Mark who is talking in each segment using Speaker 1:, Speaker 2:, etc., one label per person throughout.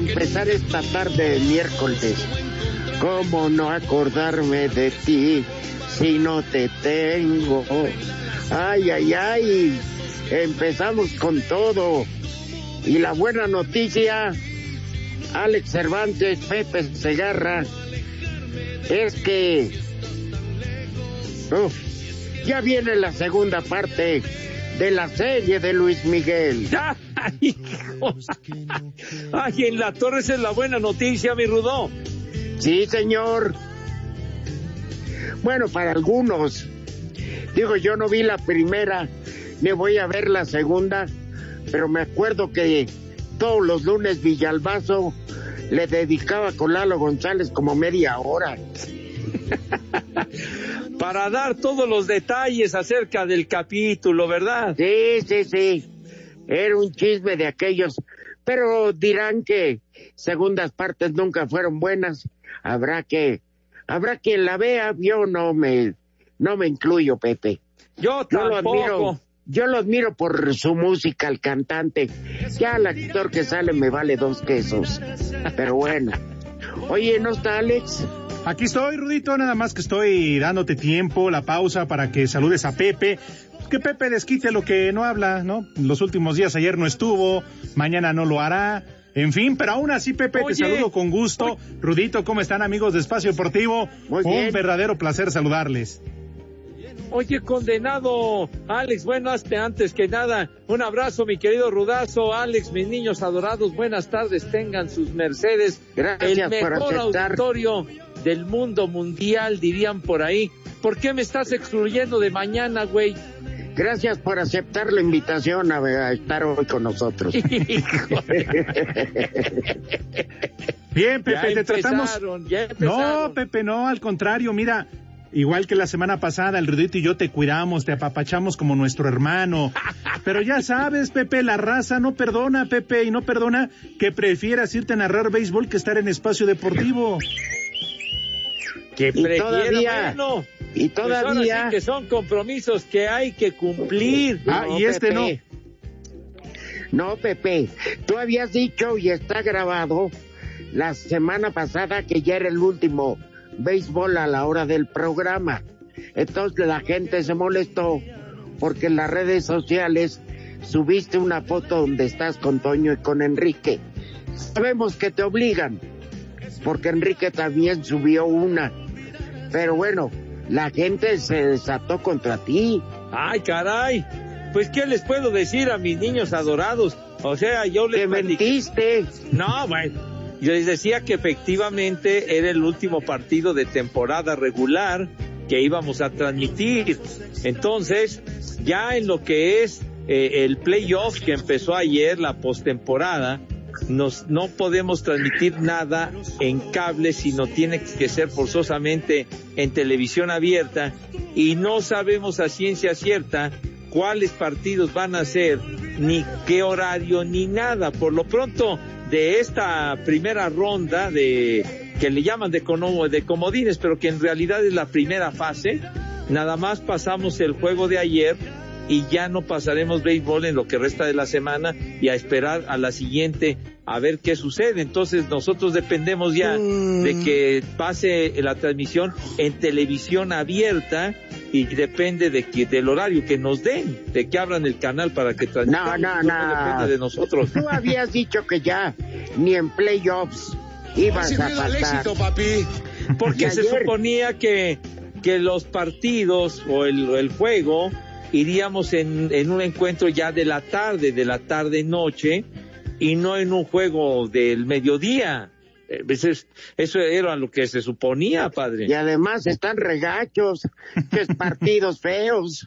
Speaker 1: Empezar esta tarde de miércoles. ¿Cómo no acordarme de ti si no te tengo? Ay, ay, ay. Empezamos con todo. Y la buena noticia, Alex Cervantes, Pepe Segarra, es que ya viene la segunda parte de la serie de Luis Miguel.
Speaker 2: ¡Ay, hijo! Ay, en la torre esa es la buena noticia, mi Rudo.
Speaker 1: Sí, señor. Bueno, para algunos. Digo, yo no vi la primera, me voy a ver la segunda, pero me acuerdo que todos los lunes Villalbazo le dedicaba con Lalo González como media hora.
Speaker 2: Para dar todos los detalles acerca del capítulo, ¿verdad?
Speaker 1: Sí, sí, sí. Era un chisme de aquellos, pero dirán que segundas partes nunca fueron buenas. Habrá que, habrá quien la vea. Yo no me, no me incluyo, Pepe.
Speaker 2: Yo
Speaker 1: Yo lo
Speaker 2: tampoco.
Speaker 1: admiro, yo lo admiro por su música, el cantante. Ya el actor que sale me vale dos quesos. Pero bueno. Oye, ¿no está Alex?
Speaker 3: Aquí estoy, Rudito, nada más que estoy dándote tiempo, la pausa para que saludes a Pepe. Que Pepe desquite lo que no habla, ¿no? Los últimos días ayer no estuvo, mañana no lo hará. En fin, pero aún así, Pepe,
Speaker 2: Oye.
Speaker 3: te saludo con gusto. Rudito, ¿cómo están amigos de Espacio Deportivo?
Speaker 1: Muy
Speaker 3: Un
Speaker 1: bien.
Speaker 3: verdadero placer saludarles.
Speaker 2: Oye, condenado, Alex, bueno, hazte antes que nada, un abrazo, mi querido Rudazo, Alex, mis niños adorados, buenas tardes, tengan sus mercedes.
Speaker 1: Gracias
Speaker 2: El
Speaker 1: por
Speaker 2: mejor
Speaker 1: aceptar.
Speaker 2: auditorio del mundo mundial, dirían por ahí. ¿Por qué me estás excluyendo de mañana, güey?
Speaker 1: Gracias por aceptar la invitación a, a estar hoy con nosotros.
Speaker 3: Bien, Pepe,
Speaker 2: ya
Speaker 3: te tratamos.
Speaker 2: ya.
Speaker 3: No, Pepe, no, al contrario, mira, igual que la semana pasada, el Rudito y yo te cuidamos, te apapachamos como nuestro hermano. Pero ya sabes, Pepe, la raza no perdona, Pepe, y no perdona que prefieras irte a narrar béisbol que estar en espacio deportivo.
Speaker 2: Que
Speaker 1: Y todavía-
Speaker 2: bueno,
Speaker 1: y
Speaker 2: pues ahora
Speaker 1: todavía...
Speaker 2: sí que son compromisos que hay que cumplir.
Speaker 3: Ah, y este no.
Speaker 1: No, Pepe, tú habías dicho y está grabado la semana pasada que ya era el último béisbol a la hora del programa. Entonces la gente se molestó porque en las redes sociales subiste una foto donde estás con Toño y con Enrique. Sabemos que te obligan, porque Enrique también subió una. Pero bueno, la gente se desató contra ti.
Speaker 2: Ay, caray. Pues, ¿qué les puedo decir a mis niños adorados? O sea, yo les
Speaker 1: Te mentiste.
Speaker 2: No, bueno. Yo les decía que efectivamente era el último partido de temporada regular que íbamos a transmitir. Entonces, ya en lo que es eh, el playoff que empezó ayer, la postemporada, nos, no podemos transmitir nada en cable, sino tiene que ser forzosamente en televisión abierta y no sabemos a ciencia cierta cuáles partidos van a ser, ni qué horario, ni nada. Por lo pronto, de esta primera ronda de que le llaman de, de comodines, pero que en realidad es la primera fase. Nada más pasamos el juego de ayer y ya no pasaremos béisbol en lo que resta de la semana y a esperar a la siguiente a ver qué sucede. Entonces nosotros dependemos ya de que pase la transmisión en televisión abierta y depende de que del horario que nos den, de que abran el canal para que
Speaker 1: No,
Speaker 2: transmitamos.
Speaker 1: no,
Speaker 2: Eso
Speaker 1: no.
Speaker 2: depende de nosotros.
Speaker 1: Tú habías dicho que ya ni en playoffs ibas a faltar.
Speaker 4: papi.
Speaker 2: Porque se suponía que, que los partidos o el, el juego iríamos en, en un encuentro ya de la tarde, de la tarde-noche, y no en un juego del mediodía. Eh, Eso, es- eso era lo que se suponía, padre.
Speaker 1: Y además están regachos, que es partidos feos.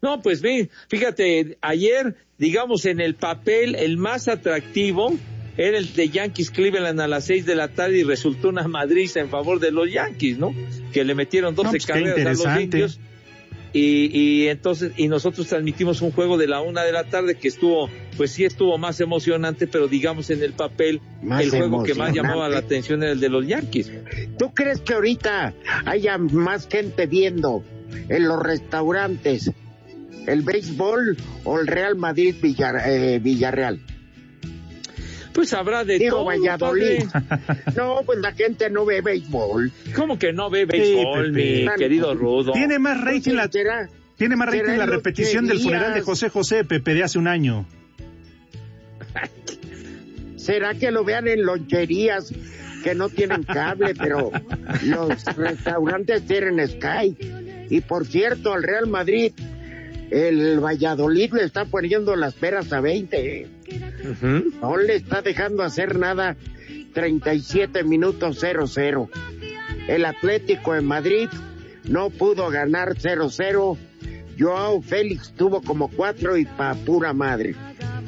Speaker 2: No, pues fíjate, ayer, digamos, en el papel, el más atractivo era el de Yankees Cleveland a las seis de la tarde y resultó una madriza en favor de los Yankees, ¿no? Que le metieron 12
Speaker 3: No, pues,
Speaker 2: carreras a los
Speaker 3: interesante.
Speaker 2: indios. Y, y entonces, y nosotros transmitimos un juego de la una de la tarde que estuvo, pues sí estuvo más emocionante, pero digamos en el papel,
Speaker 1: Más
Speaker 2: el juego que más llamaba la atención era el de los Yankees.
Speaker 1: ¿Tú crees que ahorita haya más gente viendo en los restaurantes el béisbol o el Real Madrid Villar- eh, Villarreal?
Speaker 2: Pues habrá de
Speaker 1: Digo
Speaker 2: todo.
Speaker 1: Valladolid.
Speaker 2: padre.
Speaker 1: No, pues la gente no ve béisbol.
Speaker 2: ¿Cómo que no ve béisbol, mi querido Rudo?
Speaker 3: Tiene más rating la,
Speaker 1: ¿Será?
Speaker 3: tiene más rating la repetición del funeral de José José, Pepe, de hace un año.
Speaker 1: ¿Será que lo vean en loncherías que no tienen cable, pero los restaurantes tienen Sky? Y por cierto, al Real Madrid, el Valladolid le está poniendo las peras a 20. ¿Eh?
Speaker 2: Ujú.
Speaker 1: No le está dejando hacer nada. 37 minutos 0-0. El Atlético de Madrid no pudo ganar 0-0. Joao Félix tuvo como cuatro y pa' pura madre.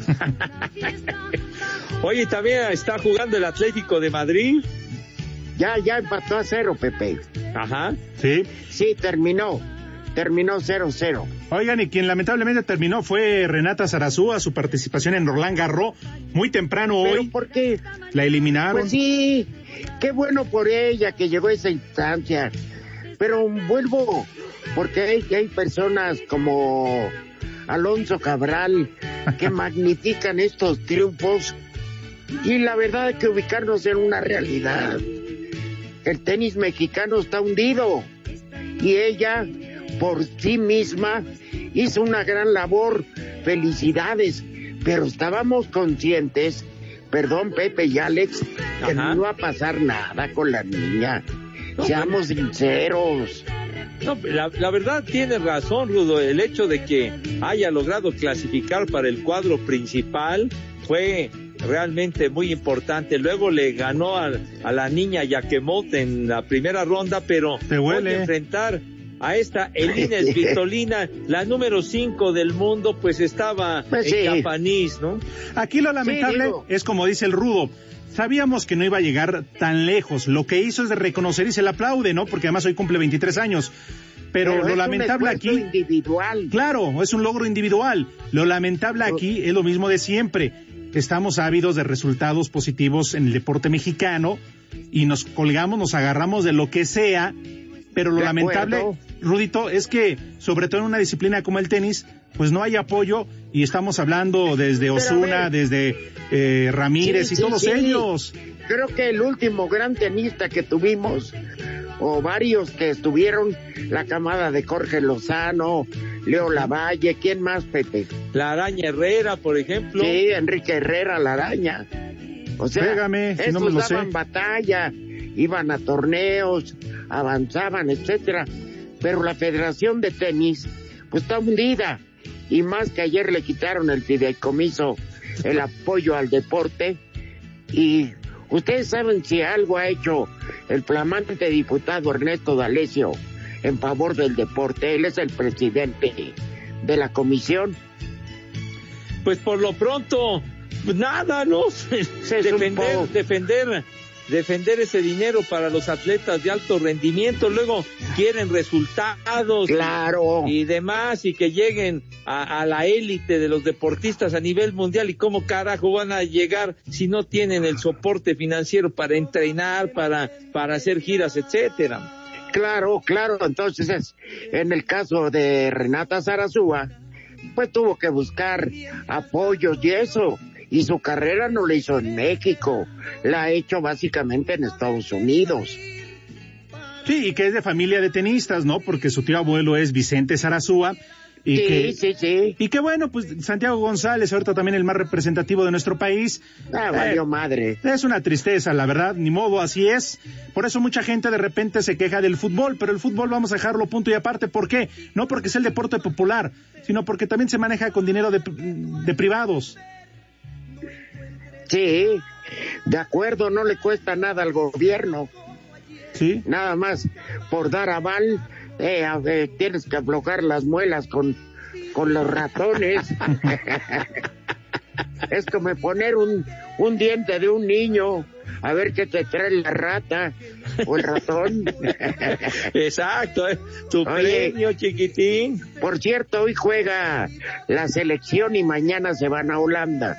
Speaker 2: Oye, también está jugando el Atlético de Madrid.
Speaker 1: Ya, ya empató a cero, Pepe.
Speaker 2: Ajá.
Speaker 3: Sí.
Speaker 1: Sí, terminó. Terminó 0-0.
Speaker 3: Oigan, y quien lamentablemente terminó fue Renata Zarazúa, su participación en Roland Garros. Muy temprano
Speaker 1: ¿Pero
Speaker 3: hoy
Speaker 1: por qué?
Speaker 3: la eliminaron.
Speaker 1: Pues sí, qué bueno por ella que llegó a esa instancia. Pero vuelvo, porque hay, hay personas como Alonso Cabral que magnifican estos triunfos. Y la verdad hay que ubicarnos en una realidad. El tenis mexicano está hundido. Y ella, por sí misma, hizo una gran labor. Felicidades. Pero estábamos conscientes, perdón Pepe y Alex, que
Speaker 2: Ajá.
Speaker 1: no va a pasar nada con la niña. Seamos sinceros.
Speaker 2: No, la, la verdad tiene razón, Rudo. El hecho de que haya logrado clasificar para el cuadro principal fue realmente muy importante. Luego le ganó a, a la niña Yaquemote en la primera ronda, pero
Speaker 3: Te huele.
Speaker 2: enfrentar a esta Elina Svitolina, la número 5 del mundo, pues estaba
Speaker 1: Pues
Speaker 2: en
Speaker 1: sí.
Speaker 2: Capanís, ¿no?
Speaker 3: Aquí lo lamentable es como dice el rudo. Sabíamos que no iba a llegar tan lejos. Lo que hizo es de reconocer y se le aplaude, ¿no? Porque además hoy cumple 23 años. Pero,
Speaker 1: es
Speaker 3: lo
Speaker 1: un
Speaker 3: lamentable
Speaker 1: esfuerzo
Speaker 3: aquí,
Speaker 1: individual.
Speaker 3: claro, es un logro individual. Lo lamentable aquí es lo mismo de siempre. Estamos ávidos de resultados positivos en el deporte mexicano y nos colgamos, nos agarramos de lo que sea, pero lo
Speaker 1: De
Speaker 3: lamentable,
Speaker 1: acuerdo.
Speaker 3: Rudito, es que sobre todo en una disciplina como el tenis, pues no hay apoyo y estamos hablando desde Osuna, desde eh, Ramírez
Speaker 1: Sí,
Speaker 3: y
Speaker 1: sí,
Speaker 3: todos
Speaker 1: sí.
Speaker 3: ellos.
Speaker 1: Creo que el último gran tenista que tuvimos, o varios que estuvieron, la camada de Jorge Lozano, Leo Lavalle, ¿quién más, Pepe?
Speaker 2: La Araña Herrera, por ejemplo.
Speaker 1: Sí, Enrique Herrera, la araña. O sea,
Speaker 3: Pégame, si no me lo
Speaker 1: daban
Speaker 3: sé.
Speaker 1: batalla, iban a torneos, avanzaban, etcétera. Pero la Federación de Tenis, pues está hundida. Y más que ayer le quitaron el fideicomiso, el apoyo al deporte. Y ustedes saben si algo ha hecho el flamante diputado Ernesto D'Alessio en favor del deporte. Él es el presidente de la comisión.
Speaker 2: Pues por lo pronto, nada, ¿no?
Speaker 1: un
Speaker 2: defender, defender defender ese dinero para los atletas de alto rendimiento, luego quieren resultados
Speaker 1: Claro.
Speaker 2: y demás y que lleguen a, a la élite de los deportistas a nivel mundial y cómo carajo van a llegar si no tienen el soporte financiero para entrenar, para, para hacer giras, etcétera.
Speaker 1: Claro, claro. Entonces, es- en el caso de Renata Zarazúa, pues tuvo que buscar apoyos y eso. Y su carrera no la hizo en México, la ha hecho básicamente en Estados Unidos.
Speaker 3: Sí, y que es de familia de tenistas, ¿no? Porque su tío abuelo es Vicente Sarazúa. Y
Speaker 1: sí,
Speaker 3: que,
Speaker 1: sí, sí.
Speaker 3: Y que bueno, pues Santiago González, ahorita también el más representativo de nuestro país.
Speaker 1: Ah,
Speaker 3: Eh,
Speaker 1: valió madre.
Speaker 3: Es una tristeza, la verdad, ni modo, así es. Por eso mucha gente de repente se queja del fútbol, pero el fútbol vamos a dejarlo punto y aparte. ¿Por qué? No porque es el deporte popular, sino porque también se maneja con dinero de, de privados.
Speaker 1: Sí, de acuerdo, no le cuesta nada al gobierno.
Speaker 3: ¿Sí?
Speaker 1: Nada más por dar aval, eh, a tienes que aflojar las muelas con, con los ratones. es como poner un, un diente de un niño, a ver qué te trae la rata o el ratón.
Speaker 2: Exacto, ¿eh? tu
Speaker 1: Oye.
Speaker 2: premio chiquitín.
Speaker 1: Por cierto, hoy juega la selección y mañana se van a Holanda.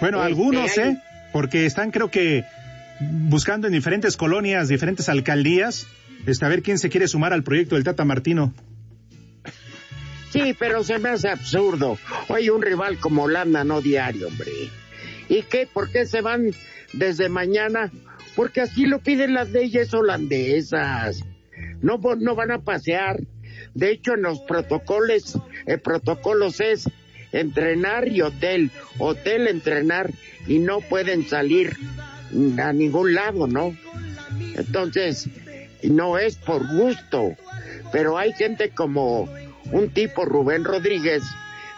Speaker 3: Bueno,
Speaker 1: Este,
Speaker 3: algunos,
Speaker 1: hay-
Speaker 3: ¿eh? Porque están, creo que, buscando en diferentes colonias, diferentes alcaldías, este, a ver quién se quiere sumar al proyecto del Tata Martino.
Speaker 1: Sí, pero se me hace absurdo. Oye, un rival como Holanda no diario, hombre. ¿Y qué? ¿Por qué se van desde mañana? Porque así lo piden las leyes holandesas. No, no van a pasear. De hecho, en los protocolos, eh, protocolos es entrenar y hotel. Hotel, entrenar y no pueden salir a ningún lado, ¿no? Entonces, no es por gusto, pero hay gente como un tipo Rubén Rodríguez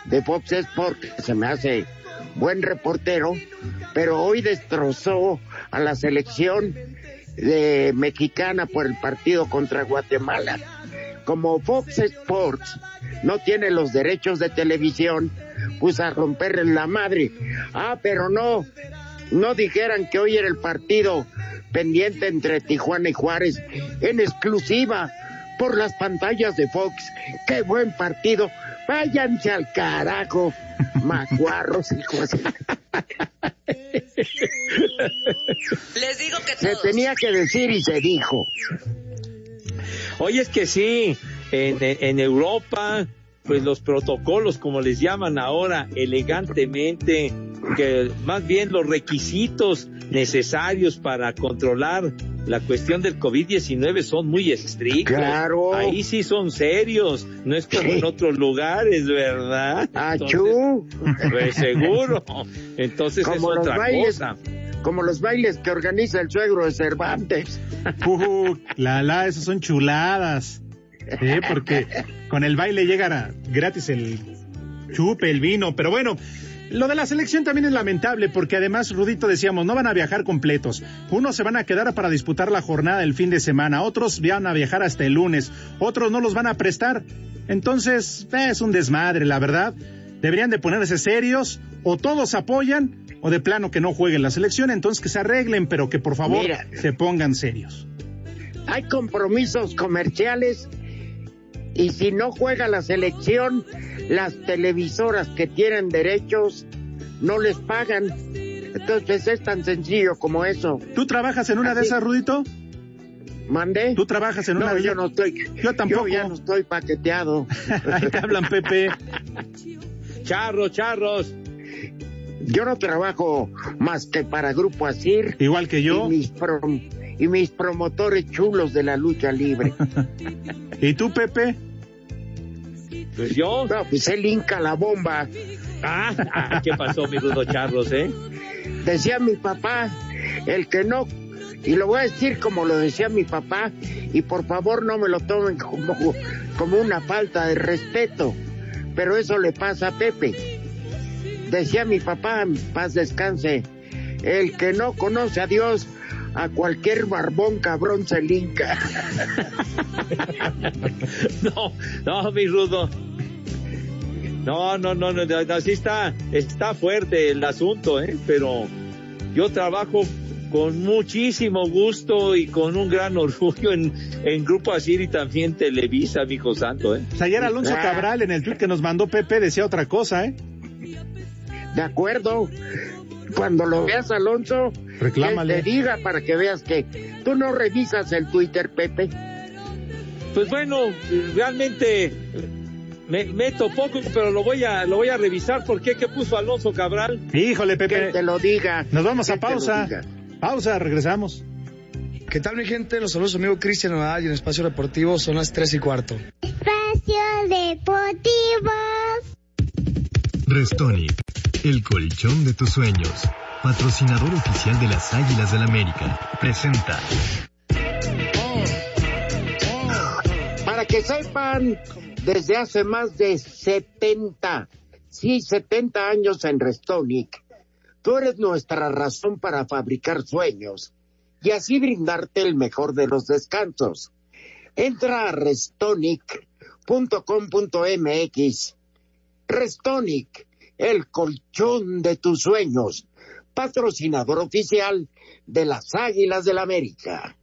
Speaker 1: de Fox Sport, que se me hace buen reportero, pero hoy destrozó a la selección de mexicana por el partido contra Guatemala. Como Fox Sports no tiene los derechos de televisión, pues a romperle la madre. Ah, pero no, no dijeran que hoy era el partido pendiente entre Tijuana y Juárez en exclusiva por las pantallas de Fox. ¡Qué buen partido! Váyanse al carajo, macuarros, hijos.
Speaker 5: Les digo que
Speaker 1: Se
Speaker 5: todos.
Speaker 1: tenía que decir y se dijo.
Speaker 2: Oye, es que sí, en, en Europa, pues los protocolos, como les llaman ahora elegantemente, que más bien los requisitos necesarios para controlar la cuestión del COVID-19 son muy estrictos.
Speaker 1: Claro.
Speaker 2: Ahí sí son serios, no es como
Speaker 1: Sí.
Speaker 2: en otros lugares, ¿verdad?
Speaker 1: ¡Achú!
Speaker 2: Entonces, pues seguro. Entonces es
Speaker 1: Como
Speaker 2: otra
Speaker 1: bailes.
Speaker 2: cosa.
Speaker 1: Como los bailes que organiza el suegro de Cervantes.
Speaker 3: Uh, la, la, esas son chuladas. ¿eh? Porque con el baile llega gratis el chupe, el vino. Pero bueno, lo de la selección también es lamentable porque además, Rudito, decíamos, no van a viajar completos. Unos se van a quedar para disputar la jornada del fin de semana, otros van a viajar hasta el lunes, otros no los van a prestar. Entonces, es un desmadre, la verdad. Deberían de ponerse serios, o todos apoyan, o de plano que no jueguen la selección, entonces que se arreglen, pero que por favor
Speaker 1: Mira.
Speaker 3: se pongan serios.
Speaker 1: Hay compromisos comerciales y si no juega la selección, las televisoras que tienen derechos no les pagan. Entonces es tan sencillo como eso.
Speaker 3: ¿Tú trabajas en una de esas, Rudito?
Speaker 1: ¿Mandé?
Speaker 3: ¿Tú trabajas en una de
Speaker 1: yo
Speaker 3: esas?
Speaker 1: no estoy.
Speaker 3: Yo tampoco.
Speaker 1: ya no estoy paqueteado.
Speaker 3: Ahí te hablan, Pepe.
Speaker 2: Charros, charros.
Speaker 1: Yo no trabajo más que para Grupo Asir
Speaker 3: Igual que yo.
Speaker 1: y mis prom- y mis promotores chulos de la lucha libre.
Speaker 3: ¿Y tú, Pepe?
Speaker 2: Pues yo.
Speaker 1: No, pues él hinca la bomba.
Speaker 2: Ah, ah, ¿qué pasó, mi rudo charros, eh?
Speaker 1: Decía mi papá, el que no, y lo voy a decir como lo decía mi papá, y por favor no me lo tomen como, como una falta de respeto, pero eso le pasa a Pepe. Decía mi papá, paz descanse, el que no conoce a Dios, a cualquier barbón cabrón se linca.
Speaker 2: No, no, mi rudo. No, no, no, no, no, sí está, está fuerte el asunto, ¿eh? Pero yo trabajo con muchísimo gusto y con un gran orgullo en, en Grupo Asir y también Televisa, amigo santo, ¿eh?
Speaker 3: Ayer Alonso Cabral en el tweet que nos mandó Pepe decía otra cosa, ¿eh?
Speaker 1: De acuerdo. Cuando lo veas, Alonso,
Speaker 3: Reclámale.
Speaker 1: que te diga para que veas que tú no revisas el Twitter, Pepe.
Speaker 2: Pues bueno, realmente me meto poco, pero lo voy a lo voy a revisar porque qué puso Alonso Cabral.
Speaker 3: Híjole,
Speaker 1: Que
Speaker 3: Pepe.
Speaker 1: te lo diga.
Speaker 3: Nos vamos a
Speaker 1: Que
Speaker 3: pausa. Pausa, regresamos.
Speaker 6: ¿Qué tal mi gente? Los saludos amigo Cristian Nadal y en Espacio Deportivo son las 3 y cuarto.
Speaker 7: Espacio Deportivo.
Speaker 8: Restonic, el colchón de tus sueños. Patrocinador oficial de las Águilas del América. Presenta.
Speaker 1: Para que sepan, desde hace más de 70, sí, 70 años en Restonic, tú eres nuestra razón para fabricar sueños y así brindarte el mejor de los descansos. Entra a restonic.com.mx. Restonic, el colchón de tus sueños, patrocinador oficial de las Águilas del América.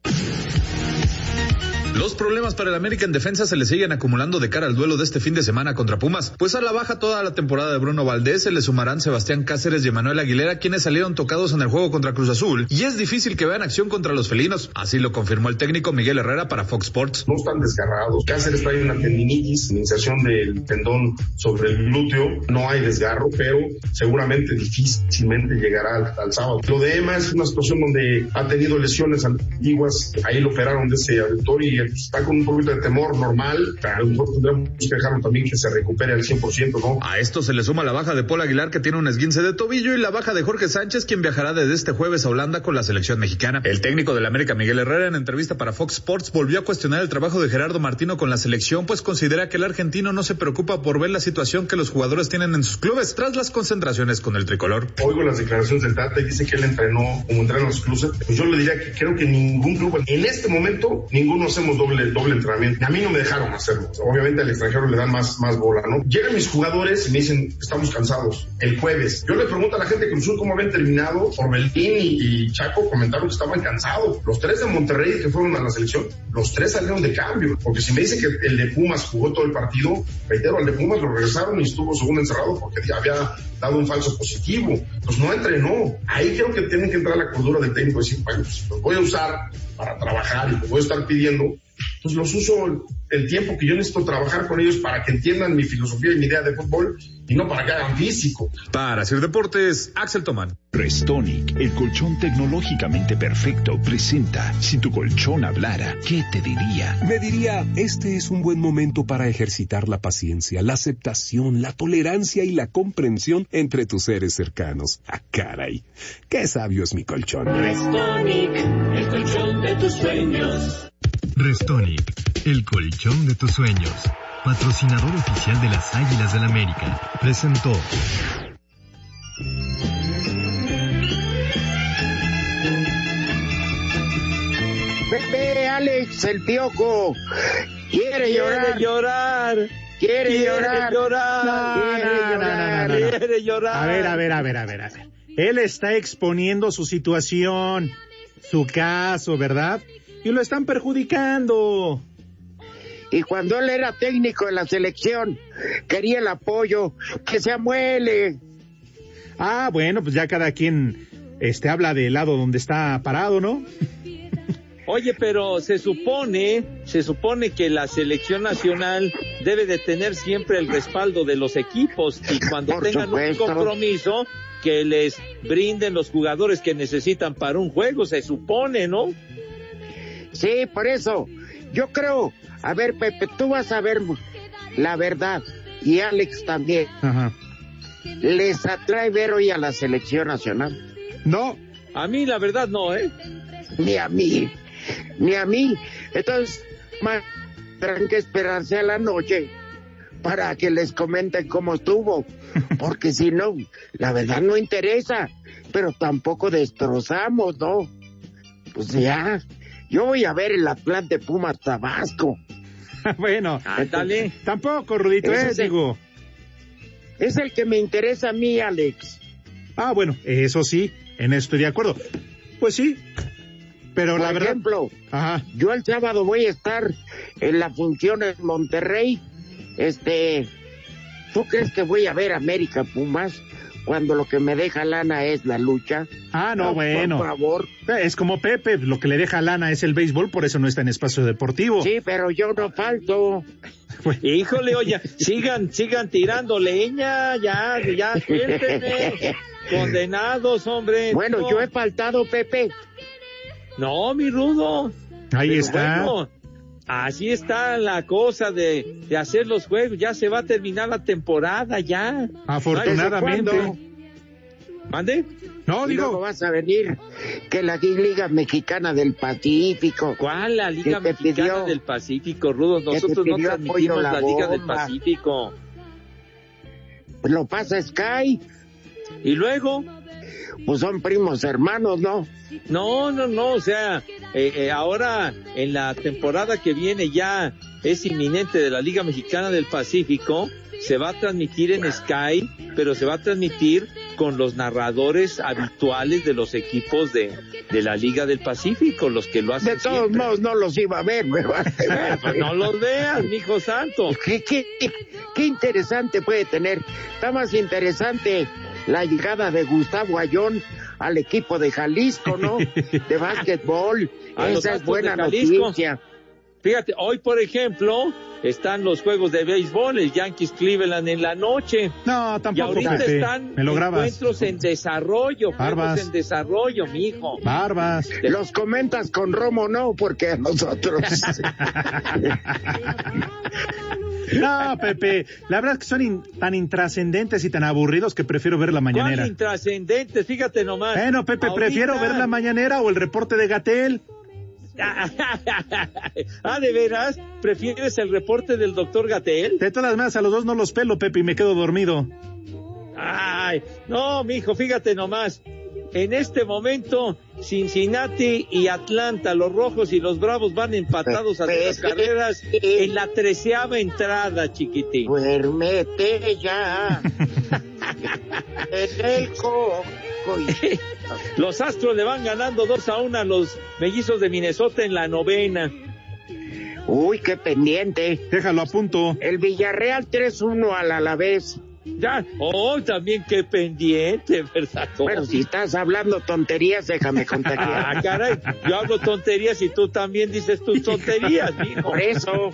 Speaker 9: Los problemas para el América en defensa se le siguen acumulando de cara al duelo de este fin de semana contra Pumas, pues a la baja toda la temporada de Bruno Valdés se le sumarán Sebastián Cáceres y Emanuel Aguilera, quienes salieron tocados en el juego contra Cruz Azul, y es difícil que vean acción contra los felinos, así lo confirmó el técnico Miguel Herrera para Fox Sports.
Speaker 10: no están desgarrados. Cáceres trae una tendinitis, iniciación del tendón sobre el glúteo. No hay desgarro, pero seguramente difícilmente llegará al, al sábado. Lo de Emma es una situación donde ha tenido lesiones antiguas. Ahí lo operaron de ese aductor y está con un poquito de temor normal. A lo mejor tendremos que dejarlo también que se recupere al 100%, ¿no?
Speaker 9: A esto se le suma la baja de Paul Aguilar, que tiene un esguince de tobillo, y la baja de Jorge Sánchez, quien viajará desde este jueves a Holanda con la selección mexicana. El técnico del América, Miguel Herrera, en entrevista para Fox Sports, volvió a cuestionar el trabajo de Gerardo Martino con la selección, pues considera que el argentino no se preocupa por ver la situación que los jugadores tienen en sus clubes tras las concentraciones con el tricolor.
Speaker 10: Oigo las declaraciones del Tata y dice que él entrenó como entrenan los clubes. Pues yo le diría que creo que ningún club, en este momento, ninguno doble, doble entrenamiento. A mí no me dejaron hacerlo. Obviamente al extranjero le dan más, más bola, ¿no? Llegan mis jugadores y me dicen, estamos cansados. El jueves. Yo le pregunto a la gente de Cruz Azul cómo habían terminado. Orbelín y, y Chaco comentaron que estaban cansados. Los tres de Monterrey que fueron a la selección, los tres salieron de cambio. Porque si me dice que el de Pumas jugó todo el partido, reitero, al de Pumas lo regresaron y estuvo segundo encerrado porque había dado un falso positivo. Pues no entrenó. Ahí creo que tienen que entrar la cordura del técnico y decir, bueno, pues los voy a usar para trabajar y a estar pidiendo. Pues los uso el tiempo que yo necesito trabajar con ellos para que entiendan mi filosofía y mi idea de fútbol y no para que hagan físico.
Speaker 9: Para Sir Deportes, Axel Tomán.
Speaker 11: Restonic, el colchón tecnológicamente perfecto, presenta Si tu colchón hablara, ¿qué te diría?
Speaker 12: Me diría, este es un buen momento para ejercitar la paciencia, la aceptación, la tolerancia y la comprensión entre tus seres cercanos. Ah, caray, qué sabio es mi colchón.
Speaker 13: Restonic, el colchón de tus sueños.
Speaker 8: Restonic, el colchón de tus sueños. Patrocinador oficial de las Águilas del América. Presentó.
Speaker 1: Pepe, Alex, el piojo. Quiere llorar.
Speaker 2: Quiere llorar.
Speaker 1: Quiere llorar.
Speaker 2: llorar.
Speaker 3: No,
Speaker 1: Quiere
Speaker 3: no, no,
Speaker 1: llorar.
Speaker 3: no, no, no.
Speaker 2: Quiere llorar.
Speaker 3: A ver, a ver, a ver, a ver, a ver. Él está exponiendo su situación, su caso, ¿verdad? Y lo están perjudicando.
Speaker 1: Y cuando él era técnico de la selección, quería el apoyo, que se amuele.
Speaker 3: Ah, bueno, pues ya cada quien este habla del lado donde está parado, ¿no?
Speaker 2: Oye, pero se supone, se supone que la selección nacional debe de tener siempre el respaldo de los equipos y cuando
Speaker 1: Por
Speaker 2: tengan
Speaker 1: supuesto.
Speaker 2: un compromiso que les brinden los jugadores que necesitan para un juego, se supone, ¿no?
Speaker 1: Sí, por eso. Yo creo, a ver, Pepe, tú vas a ver la verdad. Y Alex también.
Speaker 3: Ajá.
Speaker 1: ¿Les atrae ver hoy a la selección nacional?
Speaker 3: No,
Speaker 2: A mí la verdad no, ¿eh?
Speaker 1: Ni a mí. Ni a mí. Entonces, más tendrán que esperarse a la noche para que les comenten cómo estuvo. Porque si no, la verdad no interesa. Pero tampoco destrozamos, ¿no? Pues ya. Yo voy a ver el Atlante Pumas Tabasco.
Speaker 3: bueno,
Speaker 2: Ándale.
Speaker 3: tampoco, Rudito, ¿eh?
Speaker 1: es el-
Speaker 3: Digo.
Speaker 1: Es el que me interesa a mí, Alex.
Speaker 3: Ah, bueno, eso sí, en eso estoy de acuerdo. pues sí. Pero
Speaker 1: Por
Speaker 3: la verdad.
Speaker 1: ejemplo,
Speaker 3: Ajá.
Speaker 1: yo el sábado voy a estar en la función en Monterrey. Este, ¿tú crees que voy a ver América Pumas cuando lo que me deja lana es la lucha?
Speaker 3: Ah, no,
Speaker 1: No,
Speaker 3: bueno.
Speaker 1: por favor.
Speaker 3: Es como Pepe, lo que le deja lana es el béisbol, por eso no está en espacio deportivo.
Speaker 1: Sí, pero yo no falto.
Speaker 2: Híjole, oye, sigan, sigan tirando leña, ya, ya, suéltenme. Condenados, hombre.
Speaker 1: Bueno,
Speaker 2: No.
Speaker 1: yo he faltado, Pepe.
Speaker 2: No, mi rudo.
Speaker 3: Ahí
Speaker 2: Pero
Speaker 3: está.
Speaker 2: bueno, así está la cosa de, de hacer los juegos. Ya se va a terminar la temporada, ya.
Speaker 3: Afortunadamente.
Speaker 2: ¿Mande?
Speaker 3: No,
Speaker 1: Y luego
Speaker 3: digo,
Speaker 1: vas a venir que la Liga Mexicana del Pacífico.
Speaker 2: ¿Cuál? La Liga Mexicana
Speaker 1: pidió-
Speaker 2: del Pacífico, Rudo.
Speaker 1: que te
Speaker 2: Nosotros no transmitimos la,
Speaker 1: la
Speaker 2: Liga del. Pacífico.
Speaker 1: Pues lo pasa Sky.
Speaker 2: Y luego,
Speaker 1: Pues son primos hermanos, ¿no?
Speaker 2: no, no, no, o sea, eh, eh, ahora en la temporada que viene ya es inminente de la Liga Mexicana del Pacífico, se va a transmitir en Sky, pero se va a transmitir con los narradores habituales de los equipos de, de la Liga del Pacífico, los que lo hacen
Speaker 1: De todos
Speaker 2: siempre.
Speaker 1: modos no los iba a ver, ¿verdad?
Speaker 2: Eh, pues no los veas, mijo santo.
Speaker 1: ¿Qué, qué, qué interesante puede tener. Está más interesante la llegada de Gustavo Ayón al equipo de Jalisco, ¿no? De básquetbol. Esa es buena noticia.
Speaker 2: Fíjate, hoy por ejemplo están los juegos de béisbol, el Yankees Cleveland en la noche.
Speaker 3: no,
Speaker 2: Y
Speaker 3: tampoco,
Speaker 2: ahorita
Speaker 3: Pepe.
Speaker 2: están
Speaker 3: Me lo grabas.
Speaker 2: encuentros en desarrollo,
Speaker 3: Barbas.
Speaker 2: en desarrollo, mijo.
Speaker 3: Barbas.
Speaker 1: Los comentas con Romo, no, porque a nosotros.
Speaker 3: No, Pepe, la verdad es que son in- tan intrascendentes y tan aburridos que prefiero ver la mañanera.
Speaker 2: ¿Cuál intrascendente? Fíjate nomás.
Speaker 3: Bueno, Pepe,
Speaker 2: Ahorita-
Speaker 3: prefiero ver la mañanera o el reporte de Gatel.
Speaker 2: Ah, ¿de veras? ¿Prefieres el reporte del doctor Gatel?
Speaker 3: De todas maneras, a los dos no los pelo, Pepe, y me quedo dormido.
Speaker 2: Ay, no, mijo, fíjate nomás. En este momento, Cincinnati y Atlanta, los rojos y los bravos van empatados a tres carreras en la treceava entrada, chiquitín.
Speaker 1: Duérmete ya. en el coco.
Speaker 2: Los Astros le van ganando 2 a 1 a los mellizos de Minnesota en la novena.
Speaker 1: Uy, qué pendiente.
Speaker 3: Déjalo a punto.
Speaker 1: El Villarreal 3-1 al Alavés.
Speaker 2: Ya, oh, también qué pendiente, ¿verdad?
Speaker 1: Bueno, si estás hablando tonterías, déjame contagiar.
Speaker 2: Ah, caray, yo hablo tonterías y tú también dices tus tonterías, mijo.
Speaker 1: Por eso.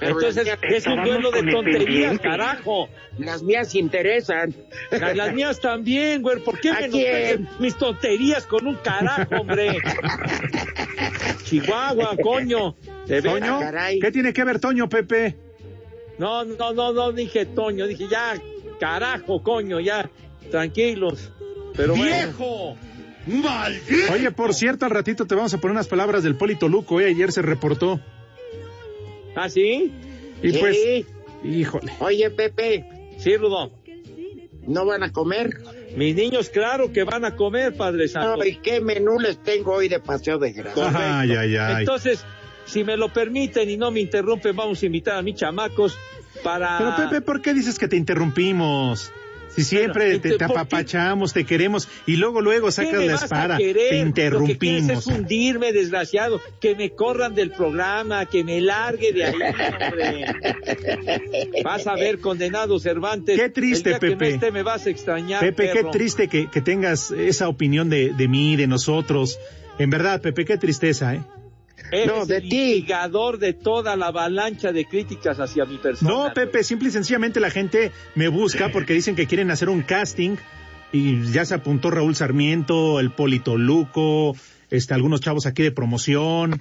Speaker 1: Pero
Speaker 2: Entonces, es un duelo de tonterías, carajo.
Speaker 1: Las mías interesan.
Speaker 2: Las, las mías también, güey. ¿Por qué
Speaker 1: ¿A
Speaker 2: me mis tonterías con un carajo, hombre? Chihuahua, coño. ¿De veras?
Speaker 3: ¿Toño?
Speaker 1: caray.
Speaker 3: ¿Qué tiene que ver Toño, Pepe?
Speaker 2: No, no, no, no dije Toño, dije ya, carajo, coño, ya, tranquilos. Pero
Speaker 13: ¡Viejo! ¡Maldito!
Speaker 3: Oye, por cierto, al ratito te vamos a poner unas palabras del Polito Luco, ¿eh? Ayer se reportó.
Speaker 2: bueno. ¿Ah, sí?
Speaker 3: Y
Speaker 1: Sí.
Speaker 3: pues, híjole.
Speaker 1: Oye, Pepe,
Speaker 2: Sí, Rudo.
Speaker 1: ¿no van a comer?
Speaker 2: Mis niños, claro que van a comer, Padre Santo.
Speaker 1: Ay, ¿qué menú les tengo hoy de paseo de?
Speaker 2: Correcto.
Speaker 3: Ay, ay, ay.
Speaker 2: Entonces, si me lo permiten y no me interrumpen, vamos a invitar a mis chamacos para...
Speaker 3: Pero Pepe, ¿por qué dices que te interrumpimos? Si siempre
Speaker 2: Bueno,
Speaker 3: te,
Speaker 2: ¿por
Speaker 3: te apapachamos, te queremos y luego, luego
Speaker 2: ¿Qué
Speaker 3: sacas la espada, te
Speaker 2: Lo que quieres
Speaker 3: interrumpimos.
Speaker 2: es hundirme, desgraciado, que me corran del programa, que me largue de ahí, hombre. Vas a ver, condenado Cervantes.
Speaker 3: Qué triste,
Speaker 2: el día que
Speaker 3: Pepe.
Speaker 2: no esté me vas a extrañar,
Speaker 3: Pepe, qué triste que, que tengas esa opinión de, de mí, de nosotros. En verdad, Pepe, qué tristeza, ¿eh?
Speaker 2: Eres
Speaker 1: No, de
Speaker 2: el
Speaker 1: ti.
Speaker 2: instigador de toda la avalancha de críticas hacia mi persona.
Speaker 3: No, Pepe, simple y sencillamente la gente me busca porque dicen que quieren hacer un casting y ya se apuntó Raúl Sarmiento, el Polito Luco, este, algunos chavos aquí de promoción.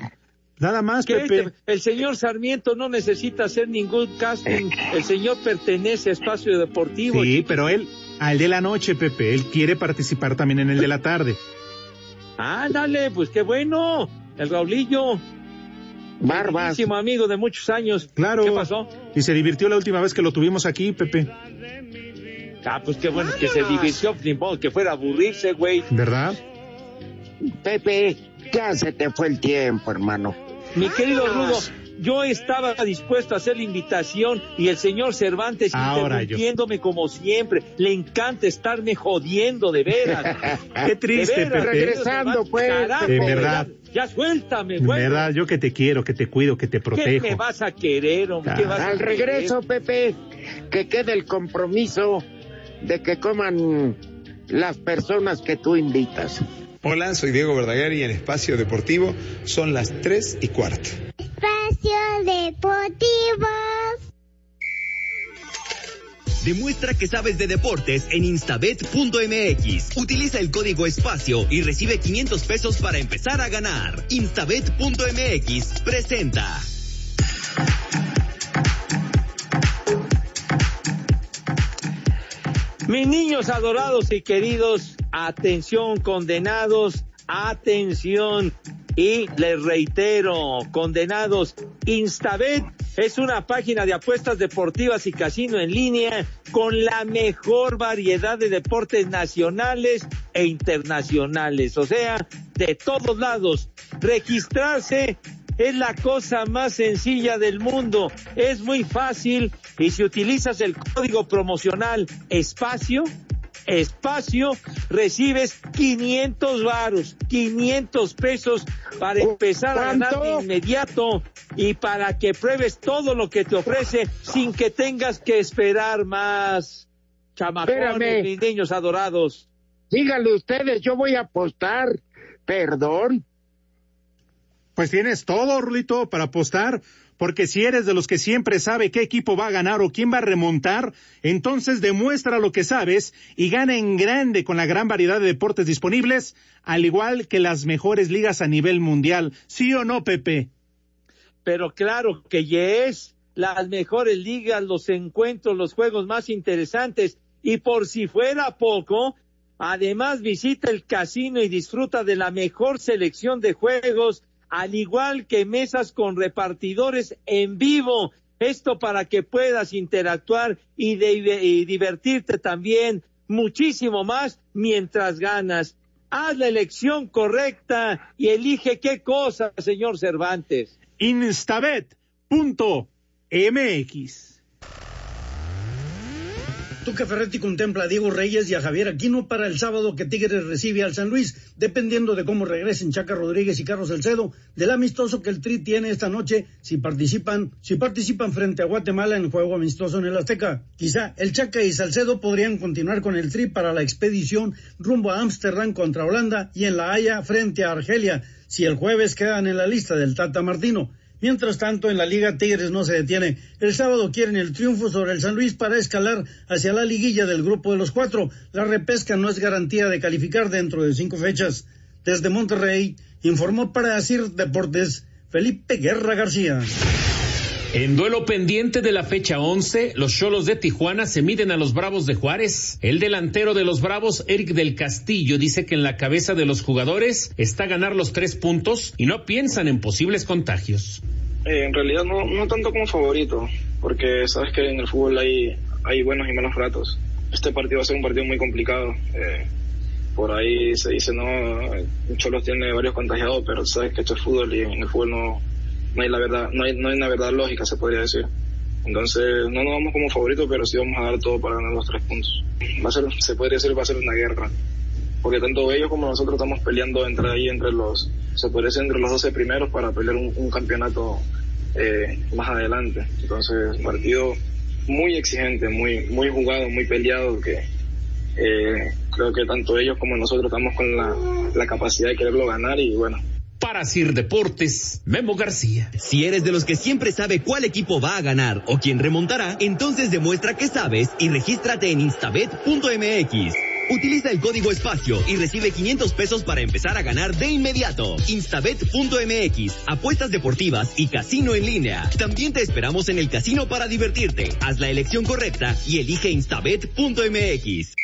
Speaker 3: Nada más,
Speaker 2: que
Speaker 3: Pepe.
Speaker 2: este- el señor Sarmiento no necesita hacer ningún casting. El señor pertenece a espacio deportivo.
Speaker 3: Sí, pero él, al de la noche, Pepe, él quiere participar también en el de la tarde.
Speaker 2: Ándale, pues qué bueno. El Raulillo.
Speaker 1: Barbas.
Speaker 2: Amigo de muchos años.
Speaker 3: Claro.
Speaker 2: ¿Qué pasó?
Speaker 3: Y se divirtió la última vez que lo tuvimos aquí, Pepe.
Speaker 2: Ah, pues qué bueno que se divirtió, ni modo que fuera a aburrirse, güey.
Speaker 3: ¿Verdad?
Speaker 1: Pepe, ya se te fue el tiempo, hermano.
Speaker 2: Mi querido Rudo, yo estaba dispuesto a hacer la invitación y el señor Cervantes
Speaker 3: Ahora yo.
Speaker 2: interrumpiéndome como siempre. Le encanta estarme jodiendo, de veras.
Speaker 3: Qué triste,
Speaker 2: De veras,
Speaker 3: Pepe.
Speaker 1: Regresando, pues.
Speaker 2: Carajo,
Speaker 3: De verdad.
Speaker 2: Ya, ya suéltame,
Speaker 3: De
Speaker 2: güey.
Speaker 3: verdad, yo que te quiero, que te cuido, que te
Speaker 2: ¿Qué
Speaker 3: protejo.
Speaker 2: me vas a querer, hombre? ¿Qué vas a
Speaker 1: Al
Speaker 2: querer?
Speaker 1: regreso, Pepe, que quede el compromiso de que coman las personas que tú invitas.
Speaker 14: Hola, soy Diego Verdaguer y en Espacio Deportivo son las 3 y cuarto.
Speaker 7: Espacio Deportivo.
Speaker 15: Demuestra que sabes de deportes en instabet.mx. Utiliza el código espacio y recibe 500 pesos para empezar a ganar. Instabet.mx presenta.
Speaker 2: Mis niños adorados y queridos, atención, condenados, atención. Y les reitero, condenados, Instabet es una página de apuestas deportivas y casino en línea con la mejor variedad de deportes nacionales e internacionales, o sea, de todos lados. Registrarse es la cosa más sencilla del mundo. Es muy fácil y si utilizas el código promocional espacio, espacio, recibes 500 varos, 500 pesos para empezar a ganar de inmediato y para que pruebes todo lo que te ofrece sin que tengas que esperar más. Chamacones, mis niños adorados.
Speaker 1: Díganle ustedes, yo voy a apostar. Perdón.
Speaker 3: Pues tienes todo, Rulito, para apostar, porque si eres de los que siempre sabe qué equipo va a ganar o quién va a remontar, entonces demuestra lo que sabes y gana en grande con la gran variedad de deportes disponibles, al igual que las mejores ligas a nivel mundial. ¿Sí o no, Pepe?
Speaker 2: pero claro que yes, las mejores ligas, los encuentros, los juegos más interesantes. Y por si fuera poco, además visita el casino y disfruta de la mejor selección de juegos, al igual que mesas con repartidores en vivo. Esto para que puedas interactuar y, divertirte también muchísimo más mientras ganas. Haz la elección correcta y elige qué cosa, señor Cervantes.
Speaker 3: Instabet.mx
Speaker 16: Tuca Ferretti contempla a Diego Reyes y a Javier Aquino para el sábado que Tigres recibe al San Luis, dependiendo de cómo regresen Chaca Rodríguez y Carlos Salcedo, del amistoso que el Tri tiene esta noche si participan, si participan frente a Guatemala en juego amistoso en el Azteca. Quizá el Chaca y Salcedo podrían continuar con el Tri para la expedición rumbo a Ámsterdam contra Holanda y en La Haya frente a Argelia, si el jueves quedan en la lista del Tata Martino. Mientras tanto, en la Liga Tigres no se detiene. El sábado quieren el triunfo sobre el San Luis para escalar hacia la liguilla del grupo de los cuatro. La repesca no es garantía de calificar dentro de cinco fechas. Desde Monterrey, informó para Asir Deportes Felipe Guerra García.
Speaker 17: En duelo pendiente de la fecha 11, los Cholos de Tijuana se miden a los Bravos de Juárez. El delantero de los Bravos, Eric del Castillo, dice que en la cabeza de los jugadores está ganar los tres puntos y no piensan en posibles contagios.
Speaker 18: Eh, en realidad no, no tanto como favorito, porque sabes que en el fútbol hay, buenos y malos ratos. Este partido va a ser un partido muy complicado. eh, por ahí se dice, no, Cholos tiene varios contagiados, pero sabes que esto es fútbol y en el fútbol no, no hay la verdad, no hay, no hay una verdad lógica, se podría decir. Entonces, no nos vamos como favorito, pero sí vamos a dar todo para ganar los tres puntos. Va a ser, se podría decir, va a ser una guerra. Porque tanto ellos como nosotros estamos peleando entre ahí, entre los, se podría decir, entre los 12 primeros para pelear un, un campeonato eh, más adelante. Entonces, partido muy exigente, muy, muy jugado, muy peleado, que eh, creo que tanto ellos como nosotros estamos con la, la capacidad de quererlo ganar y bueno,
Speaker 17: Para Sir Deportes, Memo García.
Speaker 15: Si eres de los que siempre sabe cuál equipo va a ganar o quién remontará, entonces demuestra que sabes y regístrate en instabet.mx. Utiliza el código espacio y recibe 500 pesos para empezar a ganar de inmediato. Instabet.mx, apuestas deportivas y casino en línea. También te esperamos en el casino para divertirte. Haz la elección correcta y elige instabet.mx.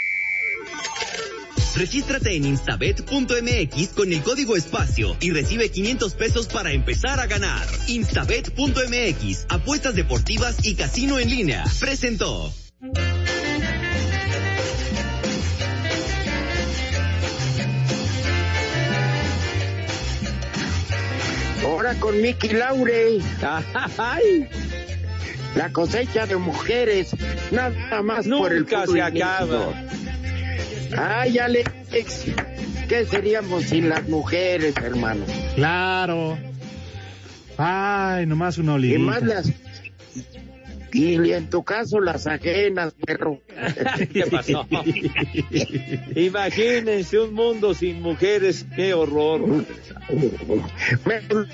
Speaker 15: Regístrate en instabet.mx con el código espacio y recibe 500 pesos para empezar a ganar. Instabet.mx, apuestas deportivas y casino en línea. Presentó.
Speaker 1: Ahora con Mickey Laure.
Speaker 2: Ay.
Speaker 1: La cosecha de mujeres, nada más por el
Speaker 2: se acaba.
Speaker 1: inicio. Ay, Alex, ¿qué seríamos sin las mujeres, hermano?
Speaker 3: Claro. Ay, nomás una
Speaker 1: Y
Speaker 3: olivita.
Speaker 1: más las... Y en tu caso las ajenas, perro.
Speaker 2: ¿Qué pasó? Imagínense un mundo sin mujeres, qué horror.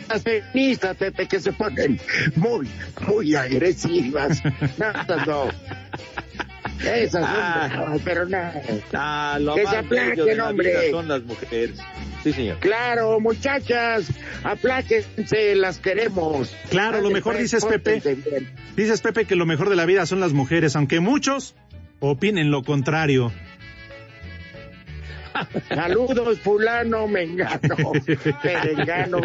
Speaker 1: Las feministas, Pepe, que se ponen muy, muy agresivas. No, no. Esas
Speaker 2: Ah.
Speaker 1: no, pero nada.
Speaker 2: Ah, lo
Speaker 1: Que se aplaquen,
Speaker 2: la
Speaker 1: hombre.
Speaker 2: vida son las mujeres. Sí, señor.
Speaker 1: Claro, muchachas, apláquense, las queremos.
Speaker 3: Claro, lo mejor
Speaker 1: pues,
Speaker 3: dices, Pepe.
Speaker 1: bien.
Speaker 3: Dices, Pepe, que lo mejor de la vida son las mujeres, aunque muchos opinen lo contrario.
Speaker 1: Saludos, fulano, mengano, perengano.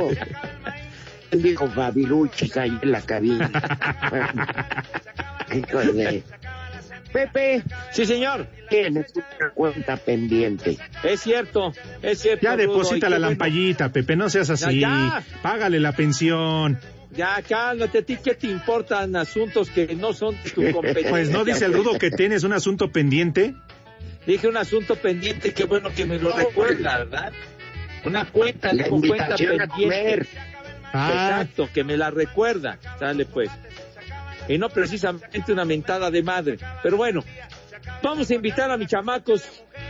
Speaker 1: Dijo Fabiruchis ahí en la cabina. Hijo de... Pepe,
Speaker 2: Sí, señor.
Speaker 1: tienes una cuenta pendiente.
Speaker 2: Es cierto, es cierto.
Speaker 3: Ya deposita la lampallita, Pepe, no seas así.
Speaker 2: Ya, ya.
Speaker 3: Págale la pensión.
Speaker 2: Ya, cálmate, ¿a ti qué te importan asuntos que no son de tu competencia?
Speaker 3: Pues no dice el rudo que tienes un asunto pendiente.
Speaker 2: Dije un asunto pendiente, qué bueno que me lo recuerda, ¿verdad? Una cuenta,
Speaker 1: La
Speaker 2: dijo cuenta pendiente.
Speaker 1: comer.
Speaker 3: Ah,
Speaker 2: Exacto, que me la recuerda. Sale pues. Y no precisamente una mentada de madre. Pero bueno, vamos a invitar a mis chamacos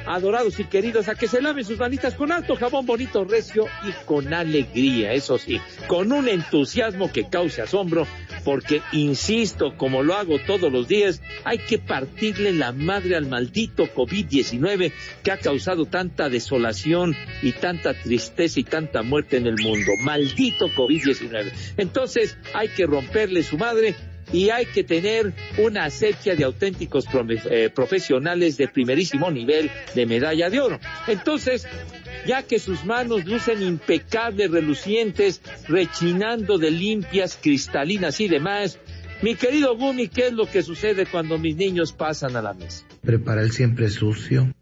Speaker 2: adorados y queridos a que se laven sus manitas con alto jabón bonito, recio y con alegría, eso sí, con un entusiasmo que cause asombro, porque insisto, como lo hago todos los días, hay que partirle la madre al maldito COVID-19 que ha causado tanta desolación y tanta tristeza y tanta muerte en el mundo. Maldito COVID-19. Entonces hay que romperle su madre y hay que tener una asepsia de auténticos eh, profesionales de primerísimo nivel de medalla de oro. Entonces, ya que sus manos lucen impecables, relucientes, rechinando de limpias, cristalinas y demás, mi querido Gumi, ¿qué es lo que sucede cuando mis niños pasan a la mesa?
Speaker 6: Prepara el siempre sucio.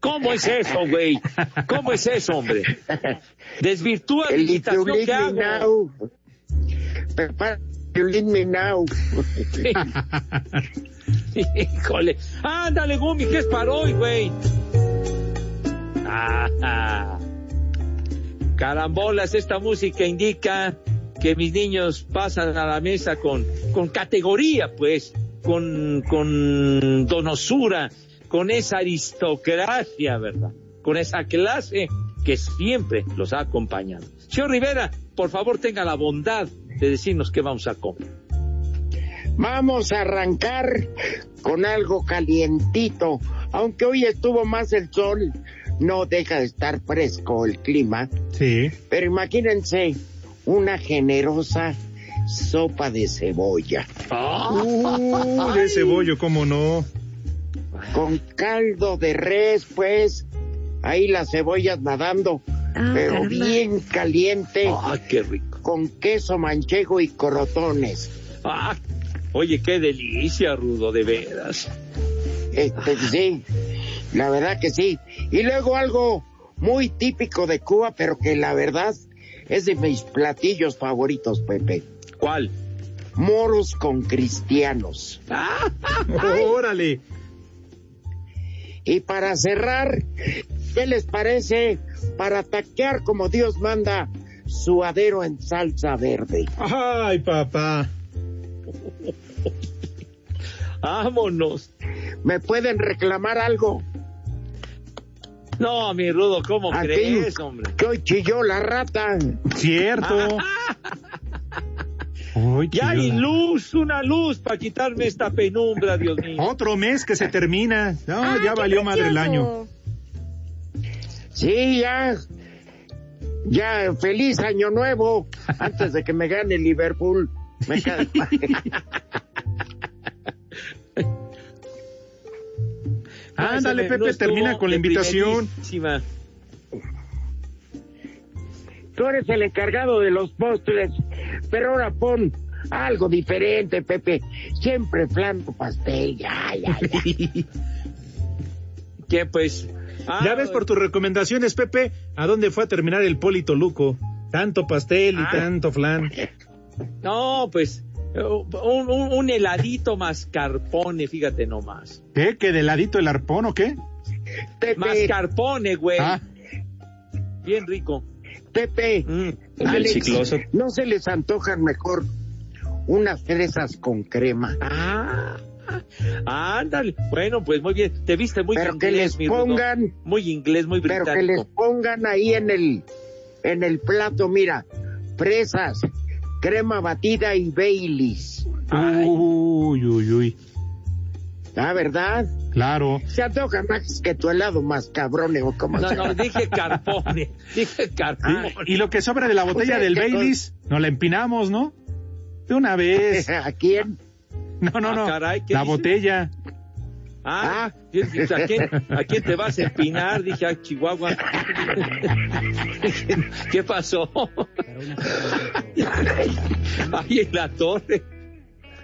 Speaker 2: ¿Cómo es eso, güey? ¿Cómo es eso, hombre? Desvirtúa la
Speaker 1: El
Speaker 2: invitación que hago.
Speaker 1: Prepara Leave Me Now.
Speaker 2: Híjole. Ándale, Gumi, ¿qué es para hoy, güey? Carambolas, esta música indica que mis niños pasan a la mesa con, con categoría, pues, con, con donosura, con esa aristocracia, ¿verdad? Con esa clase que siempre los ha acompañado. Señor Rivera, por favor tenga la bondad de decirnos qué vamos a comer.
Speaker 1: Vamos a arrancar con algo calientito. Aunque hoy estuvo más el sol, no deja de estar fresco el clima.
Speaker 3: Sí.
Speaker 1: Pero imagínense una generosa sopa de cebolla.
Speaker 3: Uh, de cebollo, cómo no.
Speaker 1: Con caldo de res, pues. Ahí las cebollas nadando. Pero
Speaker 5: caramba.
Speaker 1: bien caliente.
Speaker 2: ¡Ah, qué rico!
Speaker 1: Con queso manchego y corotones.
Speaker 2: Ah, oye, qué delicia, Rudo, de veras.
Speaker 1: Este, sí, la verdad que sí. Y luego algo muy típico de Cuba, pero que la verdad es de mis platillos favoritos, Pepe.
Speaker 2: ¿Cuál?
Speaker 1: Moros con cristianos.
Speaker 3: Órale.
Speaker 1: Y para cerrar, ¿qué les parece para taquear como Dios manda suadero en salsa verde?
Speaker 3: Ay, papá.
Speaker 2: Vámonos.
Speaker 1: ¿Me pueden reclamar algo?
Speaker 2: No, mi Rudo, ¿cómo
Speaker 1: Aquí,
Speaker 2: crees, hombre?
Speaker 1: Que hoy chilló la rata.
Speaker 3: Cierto.
Speaker 2: Ya hay luz, una luz para quitarme esta penumbra, Dios mío.
Speaker 3: Otro mes que se termina. No,
Speaker 5: Ay,
Speaker 3: ya valió madre el año.
Speaker 1: Sí, ya. Ya, feliz año nuevo. Antes de que me gane Liverpool. Me cae.
Speaker 3: Ándale, Pepe,
Speaker 2: no
Speaker 3: termina con la invitación.
Speaker 1: Tú eres el encargado de los postres, pero ahora pon algo diferente, Pepe. Siempre flan o pastel. Ya, ya, ya.
Speaker 2: ¿Qué pues? Ah,
Speaker 3: Ya ves por tus recomendaciones, Pepe, a dónde fue a terminar el Polito Luco. Tanto pastel y
Speaker 2: Ah.
Speaker 3: tanto flan.
Speaker 2: No, pues un, un- un heladito mascarpone, fíjate nomás.
Speaker 3: ¿Qué? ¿Que de ladito el arpón o qué?
Speaker 2: Mascarpone, güey.
Speaker 3: Ah.
Speaker 2: Bien rico.
Speaker 1: Pepe,
Speaker 2: Mm.
Speaker 1: Alex. ¿no se les antojan mejor unas fresas con crema?
Speaker 2: Ah, ándale. Bueno, pues muy bien. Te viste muy
Speaker 1: Pero que
Speaker 2: inglés,
Speaker 1: les
Speaker 2: mi Rudo.
Speaker 1: pongan-
Speaker 2: Muy inglés, muy
Speaker 1: Pero
Speaker 2: británico.
Speaker 1: que les pongan ahí en el, en el plato, mira, fresas, crema batida y Baileys.
Speaker 3: Uy, uy, uy.
Speaker 1: ¿Ah, verdad?
Speaker 3: Claro.
Speaker 1: Se antoja más que tu helado más cabrón, o como
Speaker 2: No, no, dije carpone. Dije carpone.
Speaker 3: Y lo que sobra de la botella del
Speaker 1: ¿qué
Speaker 3: Baileys, nos la empinamos, ¿no? De una vez.
Speaker 1: ¿A quién?
Speaker 3: No, no,
Speaker 2: Ah,
Speaker 3: no.
Speaker 2: caray, ¿qué
Speaker 3: la
Speaker 2: dices?
Speaker 3: botella.
Speaker 2: Ah, dije, ¿a quién, ¿a quién te vas a empinar? Dije, a Chihuahua. ¿Qué pasó? Ahí en la torre.